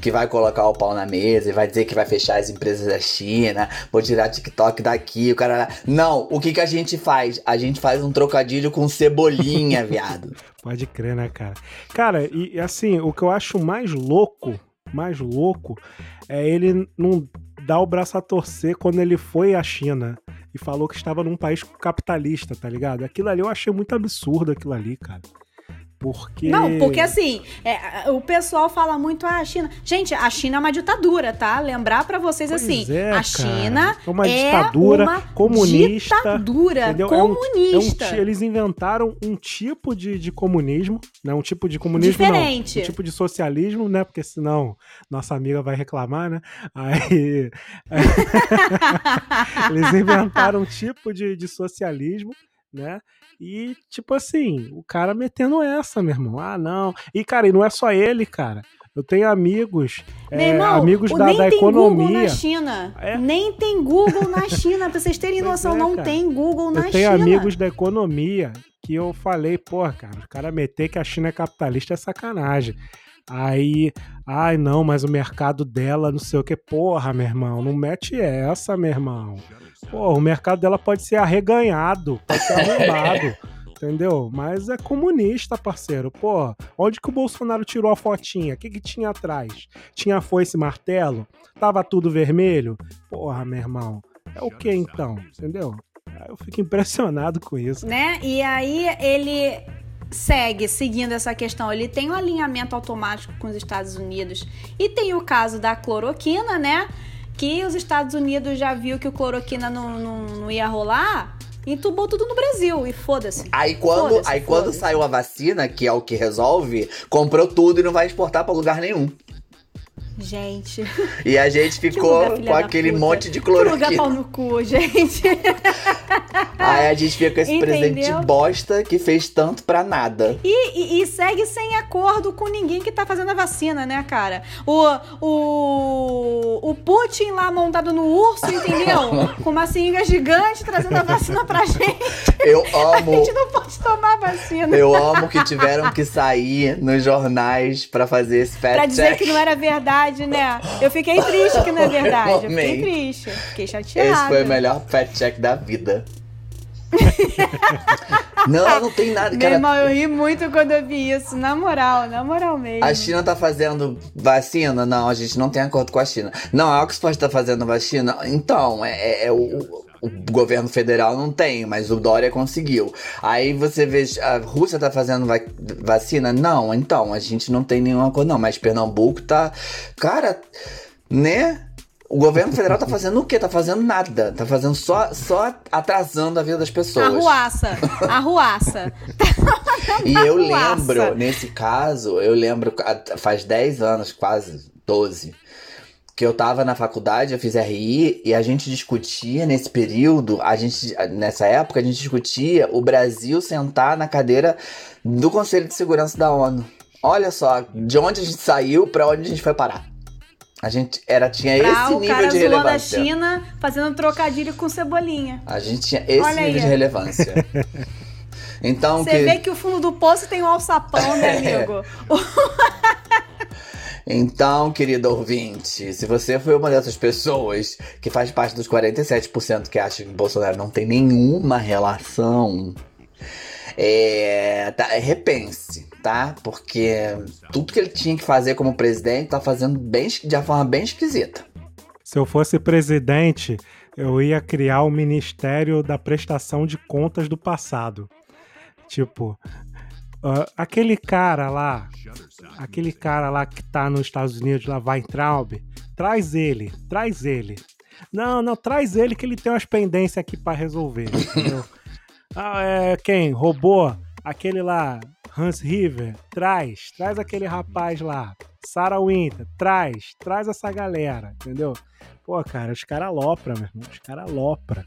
que vai colocar o pau na mesa e vai dizer que vai fechar as empresas da China, vou tirar TikTok daqui, o cara. Não, o que, que a gente faz? A gente faz um trocadilho com cebolinha, viado. Pode crer, né, cara? Cara, e e, assim, o que eu acho mais louco, mais louco, é ele não dar o braço a torcer quando ele foi à China e falou que estava num país capitalista, tá ligado? Aquilo ali eu achei muito absurdo, aquilo ali, cara. Porque. Não, porque assim, é, o pessoal fala muito ah, a China. Gente, a China é uma ditadura, tá? Lembrar pra vocês Pois assim, é, a. China É uma é ditadura uma comunista, ditadura entendeu? É um- comunista. É um eles inventaram um tipo de, de comunismo, né? Um tipo de comunismo Diferente. não, um tipo de socialismo, né? Porque senão nossa amiga vai reclamar, né? Aí eles inventaram um tipo de, de socialismo, né? E tipo assim, o cara metendo essa, meu irmão. Ah, não. E cara, e não é só ele, cara. Eu tenho amigos, é, irmão, amigos da, nem da tem Google na economia. China. É. Nem tem Google na China. Pra vocês terem noção, é, não tem Google na Eu tenho China. amigos da economia que eu falei, porra, cara, o cara meter que a China é capitalista é sacanagem. Aí, ai não, mas o mercado dela, não sei o que. Porra, meu irmão, não mete essa, meu irmão. Porra, o mercado dela pode ser arreganhado, pode ser arrombado. Entendeu? Mas é comunista, parceiro. Pô, onde que o Bolsonaro tirou a fotinha? O que, que tinha atrás? Tinha foice e martelo? Tava tudo vermelho? Porra, meu irmão. É o que então? Entendeu? Eu fico impressionado com isso. Né? E aí ele segue seguindo essa questão. Ele tem um alinhamento automático com os Estados Unidos. E tem o caso da cloroquina, né? Que os Estados Unidos já viu que o cloroquina não, não, não ia rolar entubou tudo no Brasil e foda-se. Aí quando, Foda-se, aí quando saiu a vacina, que é o que resolve, comprou tudo e não vai exportar pra lugar nenhum. Gente, E a gente ficou lugar, com aquele puta. monte de Que lugar cloroquina. pau no cu, gente. Aí a gente fica com esse Entendeu? presente bosta que fez tanto pra nada. E, e- e segue sem acordo com ninguém que tá fazendo a vacina, né, cara? O, o, o Putin lá montado no urso, entendeu? com uma seringa gigante trazendo a vacina pra gente. Eu A amo. gente não pode tomar vacina. Eu amo que tiveram que sair nos jornais pra fazer esse fact Pra dizer check. que não era verdade, né? Eu fiquei triste que não é verdade. Eu fiquei triste. Fiquei chateada. Esse foi o melhor fact check da vida. não, não tem nada, Meu cara. irmão, eu ri muito quando eu vi isso. Na moral, na moral mesmo. A China tá fazendo vacina? Não, a gente não tem acordo com a China. Não, a Oxford tá fazendo vacina? Então, é, é- é o, o governo federal não tem, mas o Dória conseguiu. Aí você vê, a Rússia tá fazendo va- vacina? Não, então, a gente não tem nenhum acordo, não. Mas Pernambuco tá. Cara, né? O governo federal tá fazendo o quê? Tá fazendo nada. Tá fazendo só, só atrasando a vida das pessoas. Arruaça. Arruaça. E eu lembro, nesse caso, eu lembro, faz 10 anos, quase 12, que eu tava na faculdade, eu fiz RI, e a gente discutia nesse período, a gente, nessa época, a gente discutia o Brasil sentar na cadeira do Conselho de Segurança da ONU. Olha só, de onde a gente saiu pra onde a gente foi parar. A gente era, tinha Pra esse o nível cara de zoando a relevância. China fazendo trocadilho com cebolinha. A gente tinha esse Olha nível aí. de relevância. Então, Você que... vê que o fundo do poço tem um alçapão, né, É. amigo? Então, querido ouvinte, se você foi uma dessas pessoas que faz parte dos 47% que acham que Bolsonaro não tem nenhuma relação, é, tá, repense, tá? Porque tudo que ele tinha que fazer como presidente tá fazendo bem, de uma forma bem esquisita. Se eu fosse presidente, eu ia criar o Ministério da Prestação de Contas do Passado. Tipo, ah, aquele cara lá, aquele cara lá que tá nos Estados Unidos, lá, Weintraub, traz ele, traz ele. Não, não, traz ele que ele tem umas pendências aqui pra resolver, entendeu? Ah, é, quem? Roubou? Aquele lá, Hans River, traz, traz aquele rapaz lá. Sarah Winter, traz, traz essa galera, entendeu? Pô, cara, os caras alopram, meu irmão, os caras alopram.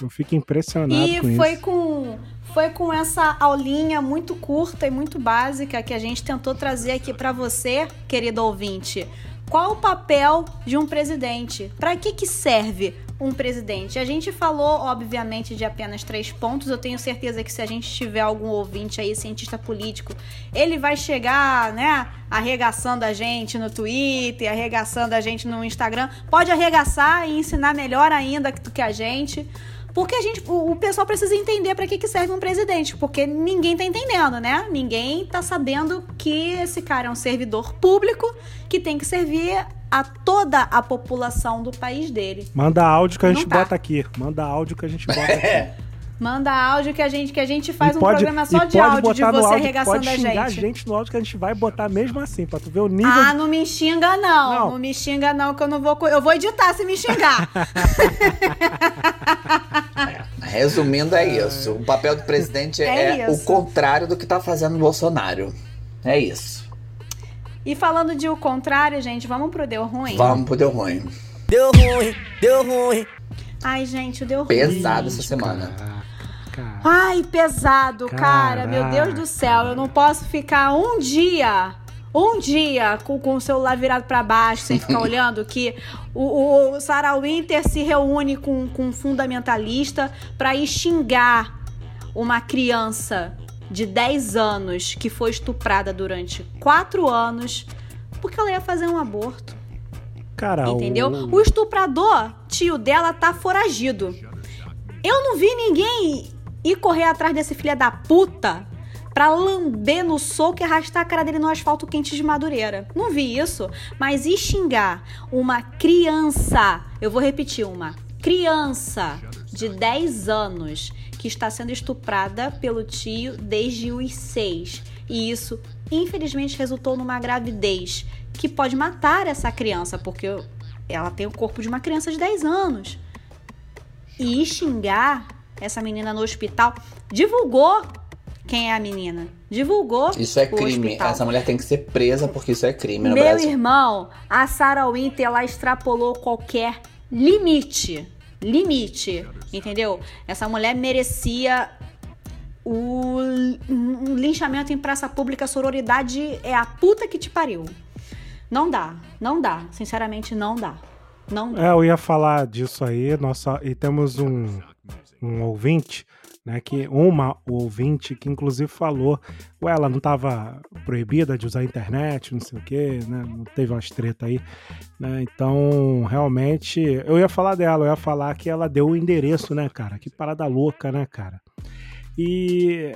Eu fico impressionado E com foi isso. com, foi com essa aulinha muito curta e muito básica que a gente tentou trazer aqui pra você, querido ouvinte. Qual o papel de um presidente? Para que, que serve um presidente? A gente falou, obviamente, de apenas três pontos. Eu tenho certeza que se a gente tiver algum ouvinte aí, cientista político, ele vai chegar, né, arregaçando a gente no Twitter, arregaçando a gente no Instagram. Pode arregaçar e ensinar melhor ainda do que a gente. Porque a gente, o, pessoal precisa entender para que, que serve um presidente, porque ninguém tá entendendo, né? Ninguém tá sabendo que esse cara é um servidor público que tem que servir a toda a população do país dele. Manda áudio que a gente tá. bota aqui. Manda áudio que a gente bota aqui. É. Manda áudio que a gente que a gente faz E um pode- programa só de áudio de você áudio, arregaçando pode a gente. a gente no áudio que a gente vai botar mesmo assim, pra tu ver o nível. Ah, não me xinga não. Não. não. me xinga não que eu não vou eu vou editar se me xingar. Resumindo, é isso. O papel do presidente É é, o contrário do que tá fazendo o Bolsonaro. É isso. E falando de o contrário, gente, vamos pro deu ruim. Vamos pro deu ruim. Deu ruim, deu ruim. Ai, gente, o deu ruim. Pesado essa semana. Caraca. Ai, pesado, cara. Meu Deus do céu. Eu não posso ficar um dia, um dia com, com o celular virado pra baixo, sem ficar olhando que o, o, o Sarah Winter se reúne com, com um fundamentalista pra ir xingar uma criança de 10 anos que foi estuprada durante 4 anos porque ela ia fazer um aborto. Cara, Entendeu? o- O estuprador, tio dela, tá foragido. Eu não vi ninguém ir correr atrás desse filho da puta pra lamber no soco e arrastar a cara dele no asfalto quente de Madureira. Não vi isso. Mas e xingar uma criança? Eu vou repetir uma. Criança de 10 anos que está sendo estuprada pelo tio desde os 6. E isso, infelizmente, resultou numa gravidez que pode matar essa criança, porque ela tem o corpo de uma criança de 10 anos. E xingar essa menina no hospital divulgou quem é a menina. Divulgou. Isso é o crime. hospital. Essa mulher tem que ser presa porque isso é crime no Meu Brasil. irmão, a Sarah Winter ela extrapolou qualquer limite. Limite. Entendeu? Essa mulher merecia o um linchamento em praça pública. Sororidade é a puta que te pariu. Não dá. Não dá. Sinceramente, não dá. Não dá. É, eu ia falar disso aí, nossa, e temos um, um ouvinte, né, que uma ouvinte que inclusive falou, ué, ela não estava proibida de usar a internet, não sei o quê, né, não teve umas treta aí, né, então realmente, eu ia falar dela, eu ia falar que ela deu o endereço, né, cara, que parada louca, né, cara, e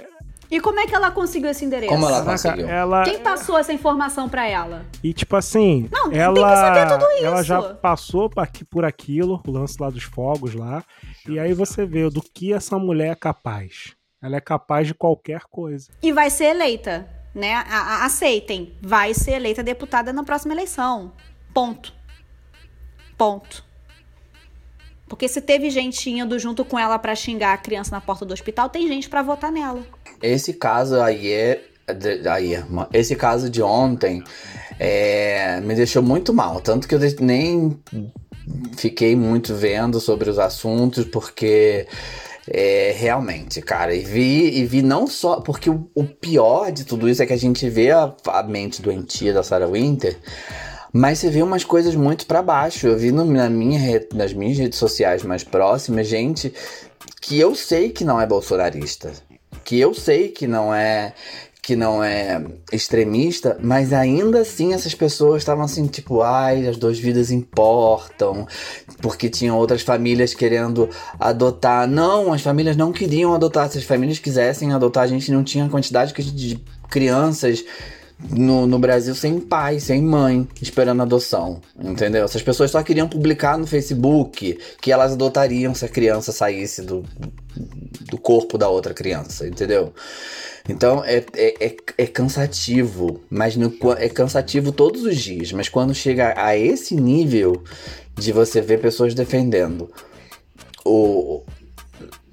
E como é que ela conseguiu esse endereço? Como ela conseguiu? ela, Quem passou essa informação pra ela? E tipo assim, Não, tem ela, que saber tudo ela isso. já passou por aquilo, o lance lá dos fogos lá, e aí você vê do que essa mulher é capaz. Ela é capaz de qualquer coisa. E vai ser eleita, né? A- a- aceitem, vai ser eleita deputada na próxima eleição. Ponto. Ponto. Porque se teve gente indo junto com ela pra xingar a criança na porta do hospital, tem gente pra votar nela. Esse caso aí é. Aí, irmã, esse caso de ontem é, me deixou muito mal. Tanto que eu nem fiquei muito vendo sobre os assuntos, porque é, realmente, cara, e vi, e vi não só. Porque o, o pior de tudo isso é que a gente vê a, a mente doentia da Sarah Winter. Mas você vê umas coisas muito pra baixo. Eu vi no- na minha, nas minhas redes sociais mais próximas gente que eu sei que não é bolsonarista, que eu sei que não é que não é extremista, mas ainda assim essas pessoas estavam assim, tipo, ai, as duas vidas importam, porque tinham outras famílias querendo adotar. Não, as famílias não queriam adotar. Se as famílias quisessem adotar, a gente não tinha a quantidade de crianças no, no Brasil sem pai, sem mãe, esperando adoção, entendeu? Essas pessoas só queriam publicar no Facebook que elas adotariam se a criança saísse do, do corpo da outra criança, entendeu? Então é, é, é, é cansativo, mas no, é cansativo todos os dias, mas quando chega a esse nível de você ver pessoas defendendo o,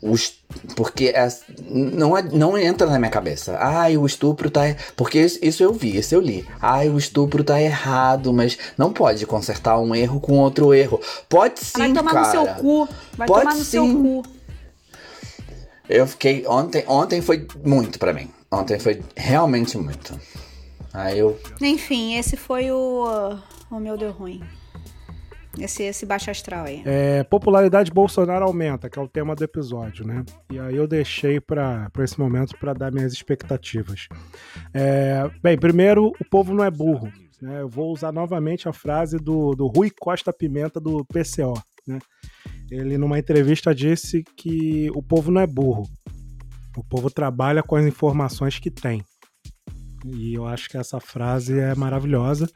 os, porque é- não, é- não entra na minha cabeça. Ai, o estupro tá. er-" Porque isso, eu vi, isso eu li. Ai, o estupro tá errado, mas não pode consertar um erro com outro erro. Pode sim, vai tomar cara. no seu cu. Vai Pode tomar no seu sim. cu. Eu fiquei. Ontem, ontem foi muito pra mim. Ontem foi realmente muito. Aí eu. Enfim, esse foi o. O meu deu ruim. Esse, esse baixo astral aí. É, popularidade de Bolsonaro aumenta, que é o tema do episódio, né? E aí eu deixei para esse momento para dar minhas expectativas. É, bem, primeiro, o povo não é burro. Né? Eu vou usar novamente a frase do, do Rui Costa Pimenta do PCO. Né? Ele, numa entrevista, disse que o povo não é burro. O povo trabalha com as informações que tem. E eu acho que essa frase é maravilhosa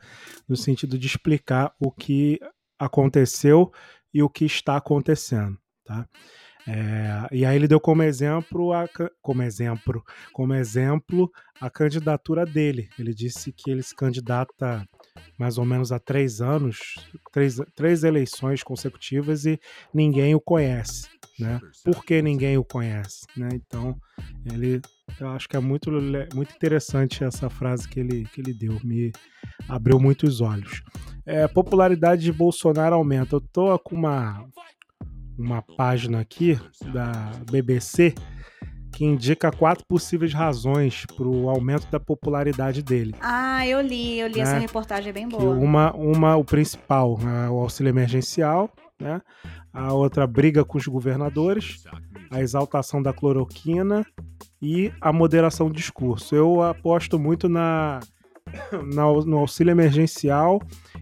no sentido de explicar o que aconteceu e o que está acontecendo, tá? É, e aí ele deu como exemplo, a, como exemplo, como exemplo a candidatura dele. Ele disse que ele se candidata mais ou menos há três anos, três, três eleições consecutivas e ninguém o conhece, né? Por que ninguém o conhece, né? Então ele, eu acho que é muito, muito interessante essa frase que ele, que ele deu, me abriu muitos olhos. É, popularidade de Bolsonaro aumenta. Eu tô com uma, uma página aqui da BBC que indica quatro possíveis razões para o aumento da popularidade dele. Ah, eu li, eu li Né? essa reportagem é bem Que boa. uma, uma, o principal, é o auxílio emergencial, né? A outra, briga com os governadores, a exaltação da cloroquina e a moderação do discurso. Eu aposto muito na, na, no auxílio emergencial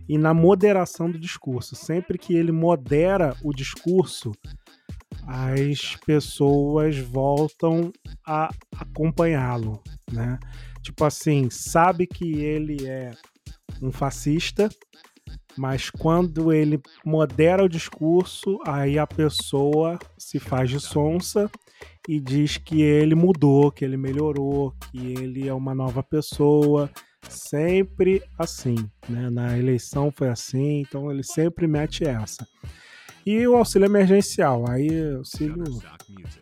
e na moderação do discurso. Sempre que ele modera o discurso, as pessoas voltam a acompanhá-lo, né? Tipo assim, sabe que ele é um fascista, mas quando ele modera o discurso, aí a pessoa se faz de sonsa e diz que ele mudou, que ele melhorou, que ele é uma nova pessoa. Sempre assim, né? Na eleição foi assim, então ele sempre mete essa. E o auxílio emergencial, aí auxílio,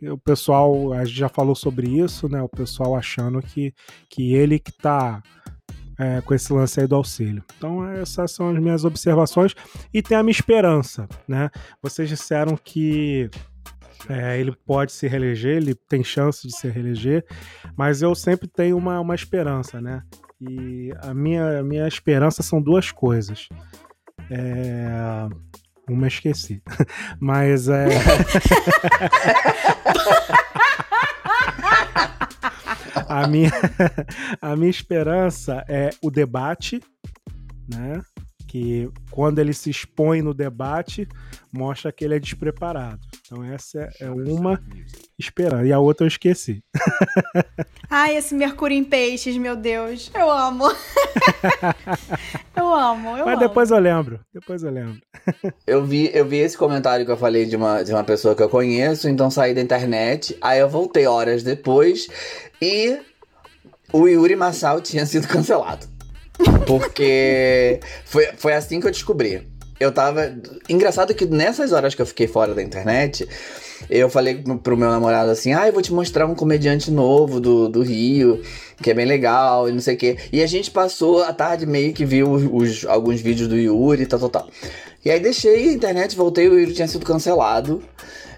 o pessoal, a gente já falou sobre isso, né? O pessoal achando que, que ele que tá é, com esse lance aí do auxílio. Então essas são as minhas observações e tem a minha esperança, né? Vocês disseram que é, ele pode se reeleger, ele tem chance de se reeleger, mas eu sempre tenho uma, uma esperança, né? E a minha, a minha esperança são duas coisas. É... Uma esqueci. Mas é. a, minha, a minha esperança é o debate, né? Que quando ele se expõe no debate, mostra que ele é despreparado. Então essa é uma esperança. E a outra eu esqueci. Ai, esse Mercúrio em peixes, meu Deus. Eu amo. eu amo, eu Mas amo. depois eu lembro. Depois eu lembro. Eu vi, eu vi esse comentário que eu falei de uma, de uma pessoa que eu conheço, então saí da internet. Aí eu voltei horas depois e o Yuri Massal tinha sido cancelado. Porque foi, foi assim que eu descobri. Eu tava. Engraçado que nessas horas que eu fiquei fora da internet, eu falei pro- meu namorado assim: ah, eu vou te mostrar um comediante novo do, do Rio, que é bem legal e não sei o quê. E a gente passou a tarde meio que viu os, alguns vídeos do Yuri e tal, tal, tal. E aí deixei a internet, voltei, o Yuri tinha sido cancelado.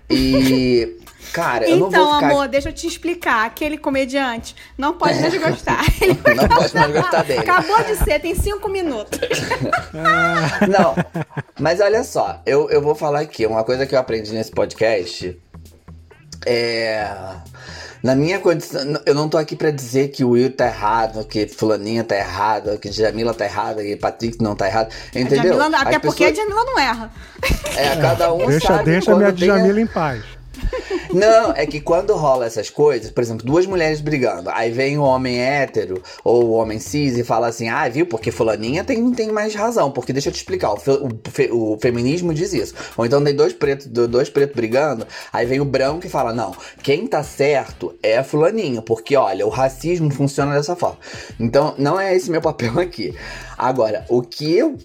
E. Cara, eu não Então, vou ficar. amor, deixa eu te explicar. Aquele comediante não pode mais gostar. Ele Não posso mais gostar dele. Acabou de ser, tem cinco minutos. Não, mas olha só, eu, eu vou falar aqui, uma coisa que eu aprendi nesse podcast é. Na minha condição, eu não tô aqui pra dizer que o Will tá errado, que Fulaninha tá errada, que Jamila tá errada, que Patrick não tá errado. Entendeu? Jamila- até As porque a Jamila não erra. É, cada um deixa sabe deixa quando minha tem a- Djamila em paz. Não, é que quando rola essas coisas, por exemplo, duas mulheres brigando, aí vem o homem hétero ou o homem cis e fala assim: ah, viu, porque fulaninha tem, tem mais razão, porque deixa eu te explicar, o, fe- o fe- o feminismo diz isso. Ou então tem dois pretos do- dois pretos brigando, aí vem o branco e fala: não, quem tá certo é fulaninho, porque olha, o racismo funciona dessa forma. Então, não é esse meu papel aqui. Agora, o que eu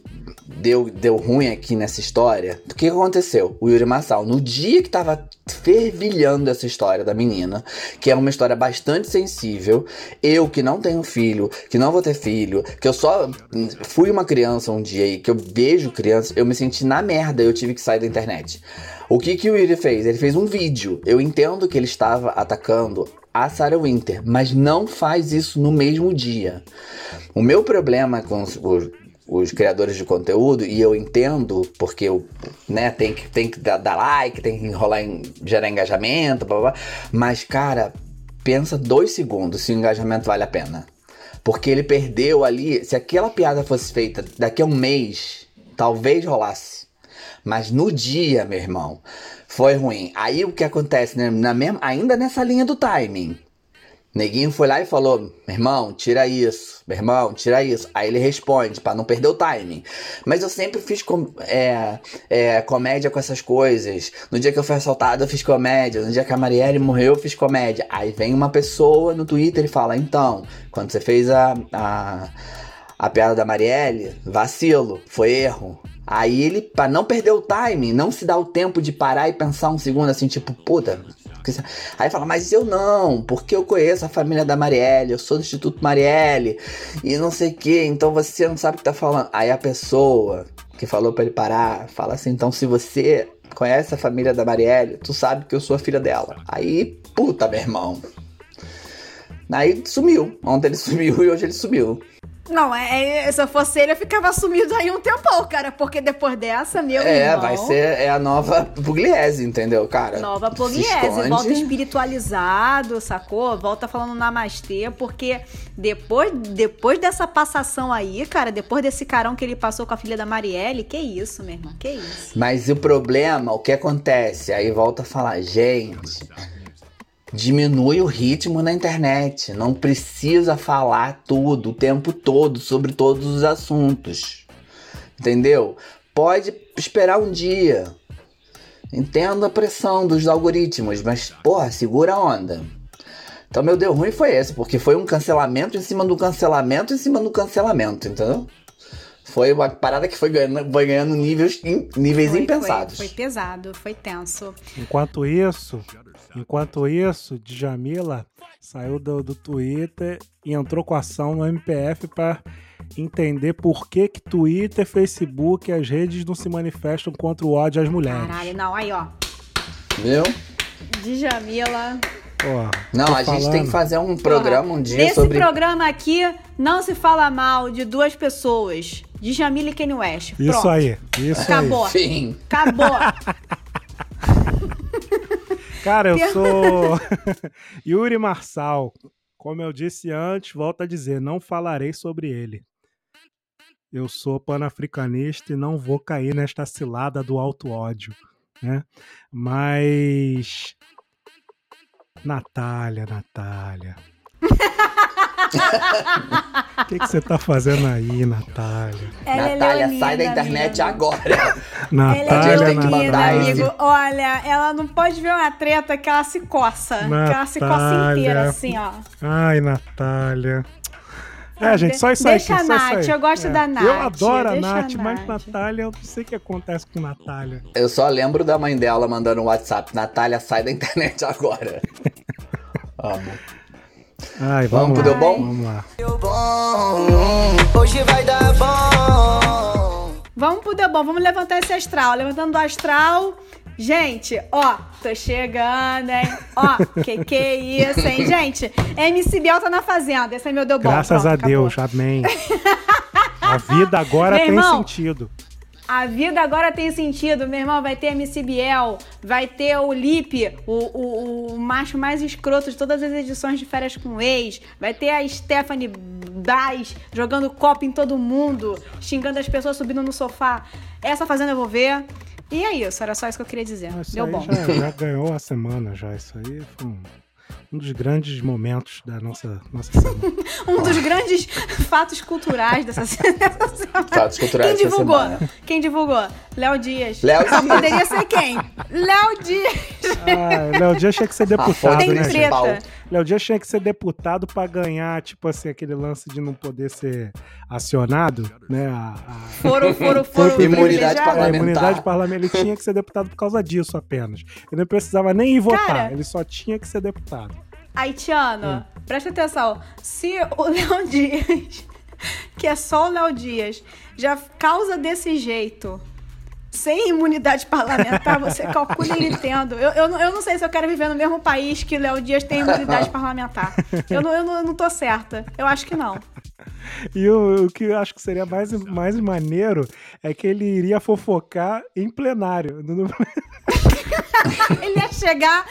deu, deu ruim aqui nessa história, o que aconteceu? O Yuri Massal, no dia que tava fervilhando essa história da menina, que é uma história bastante sensível, eu que não tenho filho, que não vou ter filho, que eu só fui uma criança um dia e que eu vejo criança, eu me senti na merda, eu tive que sair da internet. O que que o Yuri fez? Ele fez um vídeo. Eu entendo que ele estava atacando a Sarah Winter, mas não faz isso no mesmo dia. O meu problema com os, criadores de conteúdo, e eu entendo, porque eu, né, tem que, tem que dar, dar like, tem que enrolar em gerar engajamento, blá, blá, blá. mas, cara, pensa dois segundos se o engajamento vale a pena. Porque ele perdeu ali, se aquela piada fosse feita daqui a um mês, talvez rolasse. Mas no dia, meu irmão, foi ruim. Aí o que acontece, né? Na mesma, ainda nessa linha do timing. Neguinho foi lá e falou: meu irmão, tira isso, meu irmão, tira isso. Aí ele responde, pra não perder o timing. Mas eu sempre fiz com, é, é, comédia com essas coisas. No dia que eu fui assaltado, eu fiz comédia. No dia que a Marielle morreu, eu fiz comédia. Aí vem uma pessoa no Twitter e fala: então, quando você fez a, a, a piada da Marielle, vacilo, foi erro. Aí ele, pra não perder o timing, não se dá o tempo de parar e pensar um segundo assim, tipo, puta. Que isso- Aí fala, mas eu não, porque eu conheço a família da Marielle, eu sou do Instituto Marielle, e não sei o que, então você não sabe o que tá falando. Aí a pessoa que falou pra ele parar, fala assim, então se você conhece a família da Marielle, tu sabe que eu sou a filha dela. Aí, puta, meu irmão. Aí sumiu. Ontem ele sumiu e hoje ele sumiu. Não, é, é- se eu fosse ele, eu ficava sumido aí um tempão, cara. Porque depois dessa, meu É, irmão... vai ser é a nova Pugliese, entendeu, cara? Nova Se Pugliese, volta espiritualizado, sacou? Volta falando namastê, porque depois, depois dessa passação aí, cara, depois desse carão que ele passou com a filha da Marielle, que isso, meu irmão, que isso. Mas o problema, o que acontece? Aí volta a falar, gente, diminui o ritmo na internet. Não precisa falar tudo o tempo todo sobre todos os assuntos. Entendeu? Pode esperar um dia. Entendo a pressão dos algoritmos, mas, porra, segura a onda. Então, meu deu ruim foi esse, porque foi um cancelamento em cima do cancelamento em cima do cancelamento, entendeu? Foi uma parada que foi ganhando, foi ganhando níveis, in- níveis Foi- impensados. Foi, foi pesado, foi tenso. Enquanto isso, enquanto isso, Djamila saiu do, do Twitter e entrou com ação no MPF para entender por que que Twitter, Facebook e as redes não se manifestam contra o ódio às mulheres. Caralho, não, aí ó. Viu? Djamila. Porra, Não, a gente tem falando. que fazer um programa um dia Nesse sobre. programa aqui, não se fala mal de duas pessoas. Djamila e Kanye West. Isso Pronto. aí, isso Acabou. Fim. Acabou. aí. Cara, eu sou Yuri Marçal. Como eu disse antes, volto a dizer, não falarei sobre ele. Eu sou panafricanista e não vou cair nesta cilada do alto ódio, né? Mas Natália, Natália. O que que você tá fazendo aí, Natália? Ela é Natália, leonina, sai da internet amigo. agora. Ela é Natália, tem que leonina, Natália. amigo. Olha, ela não pode ver uma treta que ela se coça. Que ela se coça Natália. inteira, assim, ó. Ai, Natália. É, gente, só isso Deixa aí. a só isso Nath, aí. eu gosto É. da Nath, Eu adoro a deixa a Nath, mas Nath. Natália, eu não sei o que acontece com Natália. Eu só lembro da mãe dela mandando um WhatsApp. Natália, sai da internet agora. Amo. Ai, Vamos vamos, pro lá. Deu Bom? Vamos lá. Deu bom, hoje vai dar bom. Vamos pro Debom, vamos levantar esse astral. Levantando do astral. Gente, ó, tô chegando, hein? Ó, que que é isso, hein? Gente, MC Biel tá na fazenda. Esse é meu Debom. Graças Pronto, a Deus, amém. A vida agora Meu tem irmão, sentido. A vida agora tem sentido, meu irmão. Vai ter MC Biel, vai ter o Lipe, o, o, o macho mais escroto de todas as edições de Férias com Ex. Vai ter a Stephanie Braz jogando copo em todo mundo, xingando as pessoas subindo no sofá. Essa fazenda eu vou ver. E é isso, era só isso que eu queria dizer. Isso Deu bom. Já, já ganhou a semana, já. Isso aí foi um, um dos grandes momentos da nossa, nossa semana. Um dos grandes fatos culturais dessa, dessa semana. Fatos culturais Quem dessa divulgou? semana. Quem divulgou? Léo Dias. Léo Dias. poderia ser quem? Léo Dias. Ah, Léo Dias tinha que ser deputado, Tem né, gente? treta. Léo Dias tinha que ser deputado pra ganhar, tipo assim, aquele lance de não poder ser acionado, né? A, a- Foro, foro, foro. Imunidade privilegiado. a parlamentar. imunidade parlamentar. Ele tinha que ser deputado por causa disso apenas. Ele não precisava nem ir votar, Cara. ele só tinha que ser deputado. Haitiano, presta atenção. Se o Léo Dias, que é só o Léo Dias, já causa desse jeito, sem imunidade parlamentar, você calcula ele tendo. Eu, eu, não- eu não sei se eu quero viver no mesmo país que Léo Dias tem imunidade parlamentar. Eu não, eu, não, eu não tô certa. Eu acho que não. E o, o que eu acho que seria mais, mais maneiro é que ele iria fofocar em plenário. Ele ia chegar,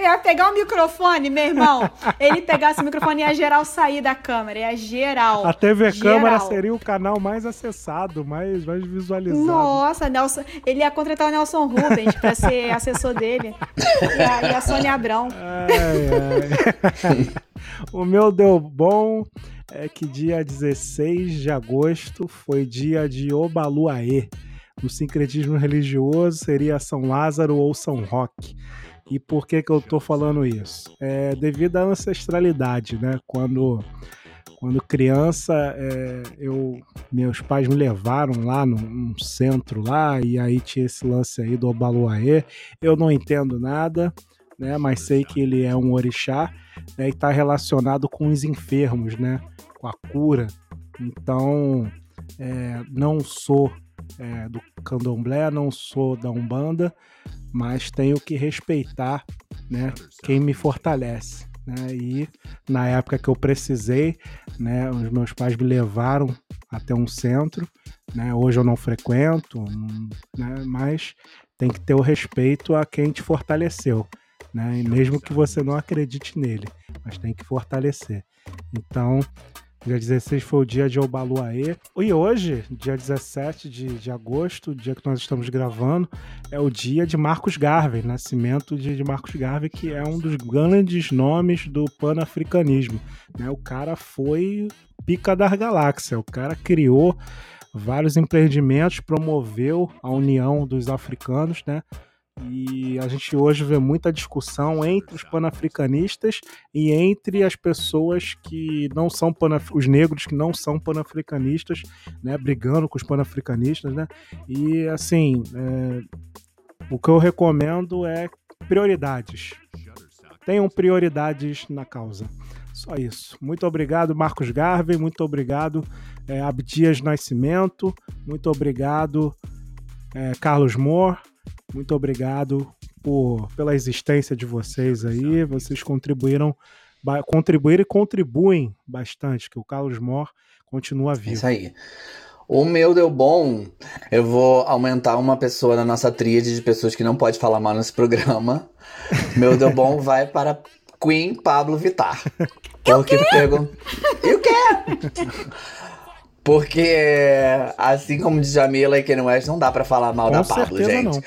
ia pegar o microfone, meu irmão. Ele pegasse o microfone e ia geral sair da câmera. Ia geral. A TV Geral. Câmara seria o canal mais acessado, mais, mais visualizado. Nossa, Nelson, ele ia contratar o Nelson Rubens pra ser assessor dele. E a, e a Sônia Abrão. Ai, ai. o meu deu bom é que dia 16 de agosto foi dia de Obaluaê. No sincretismo religioso seria São Lázaro ou São Roque. E por que, que eu tô falando isso? É devido à ancestralidade, né? Quando, quando criança, é, eu, meus pais me levaram lá num, num centro lá, e aí tinha esse lance aí do Obaluaê. Eu não entendo nada, né? Mas sei que ele é um orixá né, e está relacionado com os enfermos, né? Com a cura. Então, é, não sou é, do candomblé, não sou da Umbanda, mas tenho que respeitar né, quem me fortalece. né? E na época que eu precisei, né, os meus pais me levaram até um centro, né? Hoje eu não frequento, né, mas tem que ter o respeito a quem te fortaleceu, né? E mesmo que você não acredite nele, mas tem que fortalecer. Então, Dia 16 foi o dia de Obaluaê. E hoje, dia 17 de, de agosto, dia que nós estamos gravando, é o dia de Marcos Garvey, nascimento de, de Marcos Garvey, que é um dos grandes nomes do panafricanismo. Né? O cara foi pica da galáxia, o cara criou vários empreendimentos, promoveu a união dos africanos, né? E a gente hoje vê muita discussão entre os panafricanistas e entre as pessoas que não são panaf os negros que não são panafricanistas, né, brigando com os panafricanistas, né? E assim, é, o que eu recomendo é prioridades. Tenham prioridades na causa. Só isso. Muito obrigado, Marcos Garvey. Muito obrigado, é, Abdias Nascimento. Muito obrigado, é, Carlos Moore. Muito obrigado por, pela existência de vocês aí. Vocês contribuíram, contribuíram e contribuem bastante, que o Carlos Mor continua vivo. Isso aí. O meu deu bom. Eu vou aumentar uma pessoa na nossa tríade de pessoas que não pode falar mal nesse programa. Meu deu bom vai para Queen Pablo Vittar. Porque pergun... E o quê? Porque, assim como de Jamila e Kanye West, não dá pra falar mal Com da Pablo, gente. não.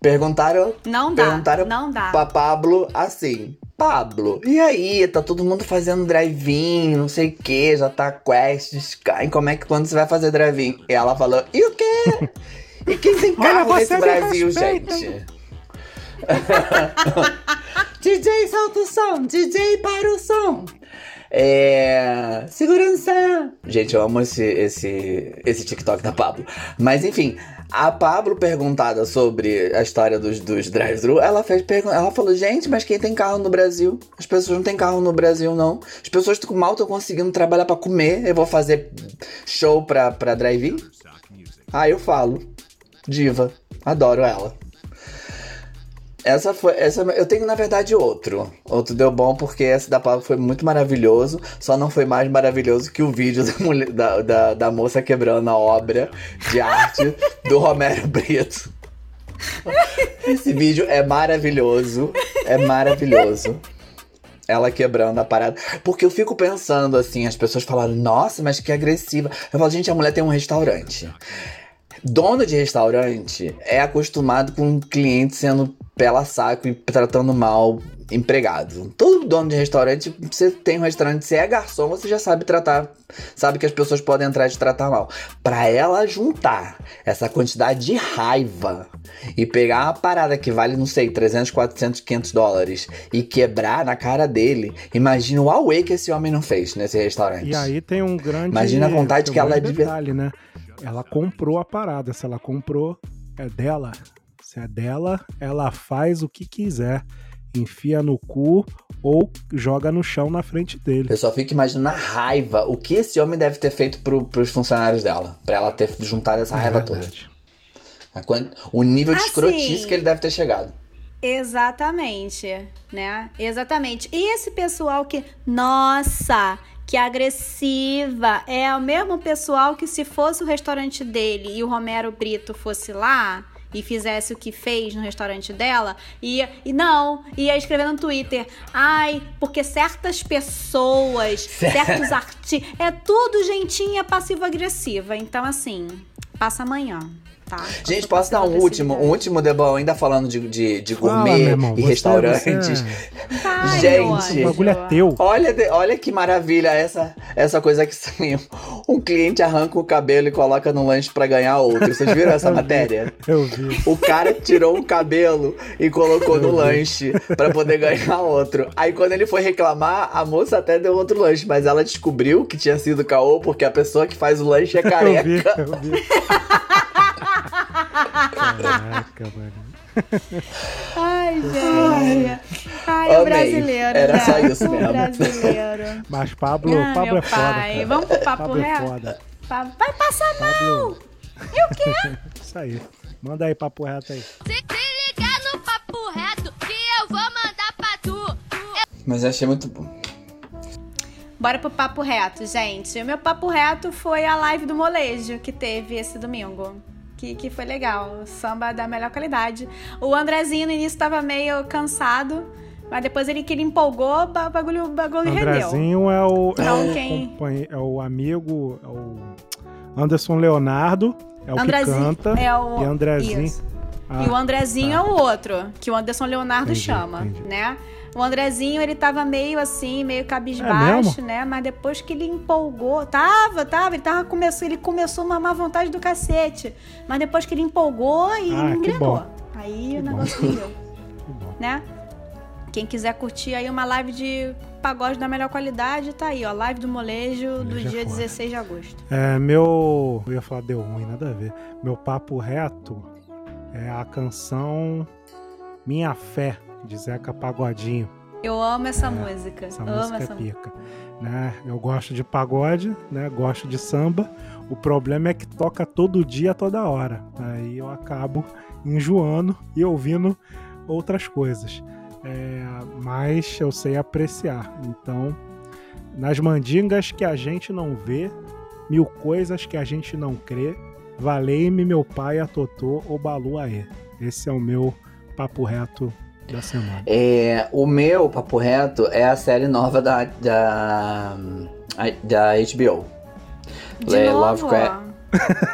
Perguntaram, Não dá, perguntaram não dá. pra Pablo assim: Pablo, e aí? Tá todo mundo fazendo drive-in, não sei o que, já tá quest, Sky, como é que quando você vai fazer drive-in? E ela falou: E o quê? E quem tem Olha, carro você nesse Brasil, gente? DJ solta o som, DJ para o som. É. Segurança! Gente, eu amo esse, esse, esse TikTok da Pablo. Mas enfim, a Pablo perguntada sobre a história dos, dos drive-thru, ela fez ela falou: gente, mas quem tem carro no Brasil? As pessoas não têm carro no Brasil, não. As pessoas mal estão conseguindo trabalhar pra comer. Eu vou fazer show pra, pra drive-in? Ah, eu falo. Diva. Adoro ela. Essa foi. Essa, eu tenho, na verdade, outro. Outro deu bom porque esse da Pablo foi muito maravilhoso. Só não foi mais maravilhoso que o vídeo da, mulher- da, da, da moça quebrando a obra de arte do Romero Brito. Esse vídeo é maravilhoso. É maravilhoso. Ela quebrando a parada. Porque eu fico pensando assim, as pessoas falaram, nossa, mas que agressiva. Eu falo, gente, a mulher tem um restaurante. Dono de restaurante é acostumado com um cliente sendo pela saco e tratando mal empregado. Todo dono de restaurante, você tem um restaurante, você é garçom, você já sabe tratar, sabe que as pessoas podem entrar e te tratar mal. Pra ela juntar essa quantidade de raiva e pegar uma parada que vale, não sei, 300, 400, 500 dólares e quebrar na cara dele, imagina o away que esse homem não fez nesse restaurante. E aí tem um grande. Imagina a vontade um que ela devia- detalhe, né? Ela comprou a parada. Se ela comprou, é dela. Se é dela, ela faz o que quiser. Enfia no cu ou joga no chão na frente dele. Eu só fico imaginando a raiva, o que esse homem deve ter feito pro, pros funcionários dela, pra ela ter juntado essa É raiva toda. O nível de Assim. escrotice que ele deve ter chegado. Exatamente, né? Exatamente. E esse pessoal que, nossa, que agressiva, é o mesmo pessoal que se fosse o restaurante dele e o Romero Brito fosse lá e fizesse o que fez no restaurante dela, ia, e não, ia escrever no Twitter, ai, porque certas pessoas, certos artistas, é tudo gentinha passivo-agressiva. Então, assim, passa amanhã. Tá? Gente, posso dar um último, um último debão ainda falando de, de, de Fala, gourmet e restaurantes. Vai, Gente, meu O bagulho é teu. Olha, de- olha que maravilha essa, essa coisa que saiu. Um cliente arranca o cabelo e coloca no lanche pra ganhar outro. Vocês viram essa Eu vi. matéria? Eu vi. O cara tirou o cabelo e colocou no lanche pra poder ganhar outro. Aí quando ele foi reclamar, a moça até deu outro lanche, mas ela descobriu que tinha sido caô porque a pessoa que faz o lanche é Eu vi, careca. eu vi. Caraca, mano. Ai, gente. Ai, o Amei. brasileiro. Era né? só isso O mesmo. brasileiro. Mas Pablo, Ah, Pablo é foda. pai. cara. Vamos pro papo Pablo é reto? foda. Pa- Vai passar mal. Pablo. E o quê? Isso aí. Manda aí papo reto aí. Se, se ligar no papo reto que eu vou mandar pra tu. Mas eu achei muito bom. Bora pro papo reto, gente. O meu papo reto foi a live do molejo que teve esse domingo. Que, que foi legal. Samba da melhor qualidade. O Andrezinho no início tava meio cansado, mas depois ele que ele empolgou, ba- bagulho, bagulho rendeu. Andrezinho é o, é, Então, o quem- é o amigo, é o Anderson Leonardo, é o Andrezinho que canta. é o E Andrezinho. Ah, e o Andrezinho é o outro, que o Anderson Leonardo Entendi, chama, entendi. né? O Andrezinho, ele tava meio assim, meio É cabisbaixo, mesmo? né? Mas depois que ele empolgou, tava, tava, ele tava começou, ele começou uma má vontade do cacete. Mas depois que ele empolgou e Ah, que engrenou. Aí o negócio que bom. né? Quem quiser curtir aí uma live de pagode da melhor qualidade, tá aí, ó. Live do molejo do é dia foda. 16 de agosto. É, meu. Eu ia falar deu ruim, nada a ver. Meu papo reto é a canção Minha Fé, de Zeca Pagodinho. Eu amo essa música. Essa amo música essa é pica. Né? Eu gosto de pagode, né? Gosto de samba. O problema é que toca todo dia, toda hora. Aí eu acabo enjoando e ouvindo outras coisas. É, mas eu sei apreciar. Então, nas mandingas que a gente não vê, mil coisas que a gente não crê, valei-me meu pai a Totô ou Balu Aê. Esse é o meu papo reto da semana. É, o meu papo reto é a série nova da, da, da HBO. De É, novo, Lovecraft.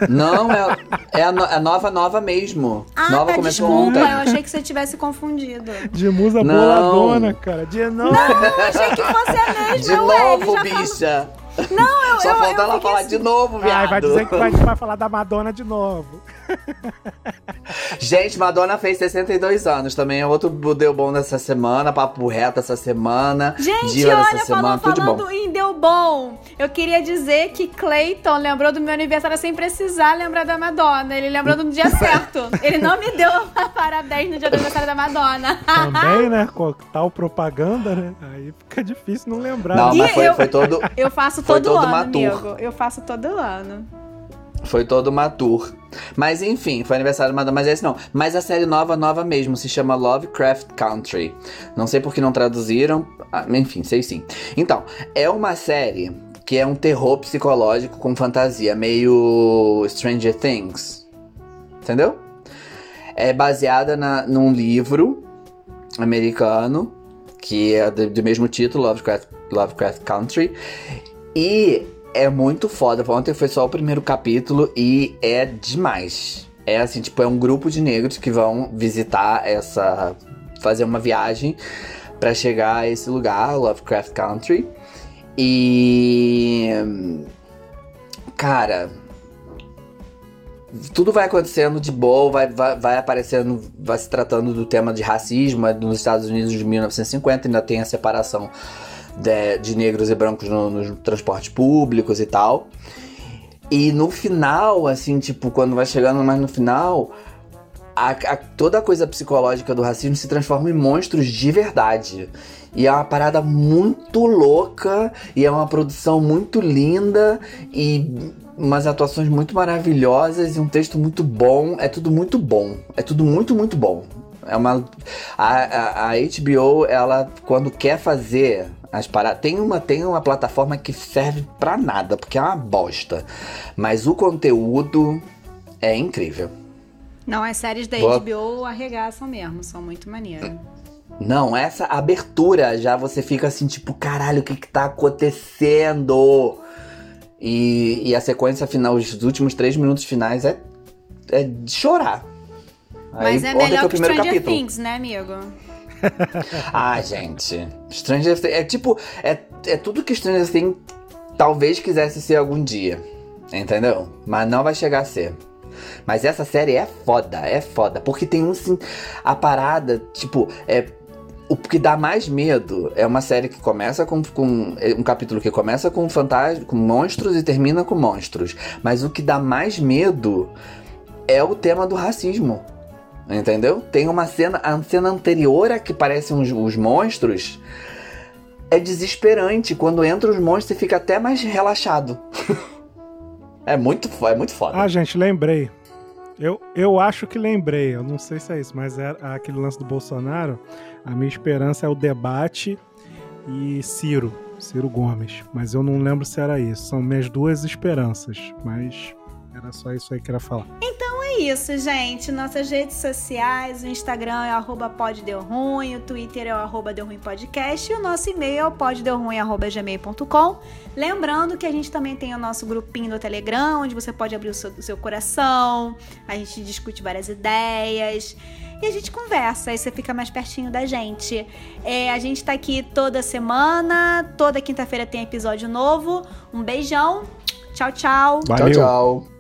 Não, é, é a, no- a nova nova mesmo. Ah, nova tá, começou desculpa. ontem. Eu achei que você tivesse confundido. De musa Não. boladona, cara. De novo. Eu achei que fosse a mesma. De ué, novo, bicha. Não, eu, Só eu, falta eu ela falar assim. de novo, viado. Ai, vai dizer que vai, vai falar da Madonna de novo. Gente, Madonna fez 62 anos. Também é outro deu bom dessa semana. Papo reto essa semana. Gente, Diva olha, dessa semana. falando, Tudo de bom. falando em deu bom. Eu queria dizer que Clayton lembrou do meu aniversário sem precisar lembrar da Madonna. Ele lembrou do dia certo. Ele não me deu parabéns no dia do aniversário da Madonna. Também, né? Com tal propaganda, né? Aí fica difícil não lembrar. Não, E mas foi, eu- foi todo. Eu faço todo, todo ano, amigo. Eu faço todo ano. Foi todo uma tour. Mas enfim, foi aniversário de mas esse não. Mas a série nova, nova mesmo, se chama Lovecraft Country. Não sei por que não traduziram. Ah, enfim, sei sim. Então, é uma série que é um terror psicológico com fantasia, meio Stranger Things. Entendeu? É baseada na, num livro americano, que é do, do mesmo título, Lovecraft, Lovecraft Country. E é muito foda. Ontem foi só o primeiro capítulo e é demais. É assim, tipo, é um grupo de negros que vão visitar essa. fazer uma viagem pra chegar a esse lugar, Lovecraft Country. E. Cara. Tudo vai acontecendo de boa, vai, vai, vai aparecendo, vai se tratando do tema de racismo. É nos Estados Unidos de 1950, ainda tem a separação de, de negros e brancos no- nos transportes públicos e tal. E no final, assim, tipo, quando vai chegando mais no final, a- a- toda a coisa psicológica do racismo se transforma em monstros de verdade. E é uma parada muito louca, e é uma produção muito linda, e umas atuações muito maravilhosas, e um texto muito bom. É tudo muito bom. É tudo muito, muito bom. É uma. A, a, a HBO, ela, quando quer fazer as paradas. Tem uma, tem uma plataforma que serve pra nada, porque é uma bosta. Mas o conteúdo é incrível. Não, as séries da Boa. HBO arregaçam mesmo, são muito maneiras. Não, essa abertura já você fica assim, tipo, caralho, o que que tá acontecendo? E, e a sequência final, os últimos três minutos finais é, é de chorar. Aí, Mas é ontem foi melhor o que primeiro Stranger capítulo. Things, né, amigo? Ah, gente. Stranger Things. É tipo. É, é tudo que Stranger Things talvez quisesse ser algum dia. Entendeu? Mas não vai chegar a ser. Mas essa série é foda, é foda. Porque tem um. sim- A parada, tipo, é. O que dá mais medo é uma série que começa com, com é um capítulo que começa com fantasma, com monstros e termina com monstros. Mas o que dá mais medo é o tema do racismo. Entendeu? Tem uma cena, a cena anterior a que parecem os, os monstros é desesperante. Quando entra os monstros, você fica até mais relaxado. é muito, é muito foda. Ah, gente, lembrei. Eu, eu acho que lembrei, eu não sei se é isso, mas é aquele lance do Bolsonaro. A minha esperança é o debate e Ciro, Ciro Gomes. Mas eu não lembro se era isso. São minhas duas esperanças, mas era só isso aí que eu queria falar. É isso, gente. Nossas redes sociais, o Instagram é arroba poddelruim, o Twitter é o arroba delruimpodcast e o nosso e-mail é o. Lembrando que a gente também tem o nosso grupinho do Telegram, onde você pode abrir o seu, o seu coração, a gente discute várias ideias e a gente conversa, aí você fica mais pertinho da gente. É, a gente tá aqui toda semana, toda quinta-feira tem episódio novo. Um beijão, tchau, tchau. Tchau, Valeu. tchau.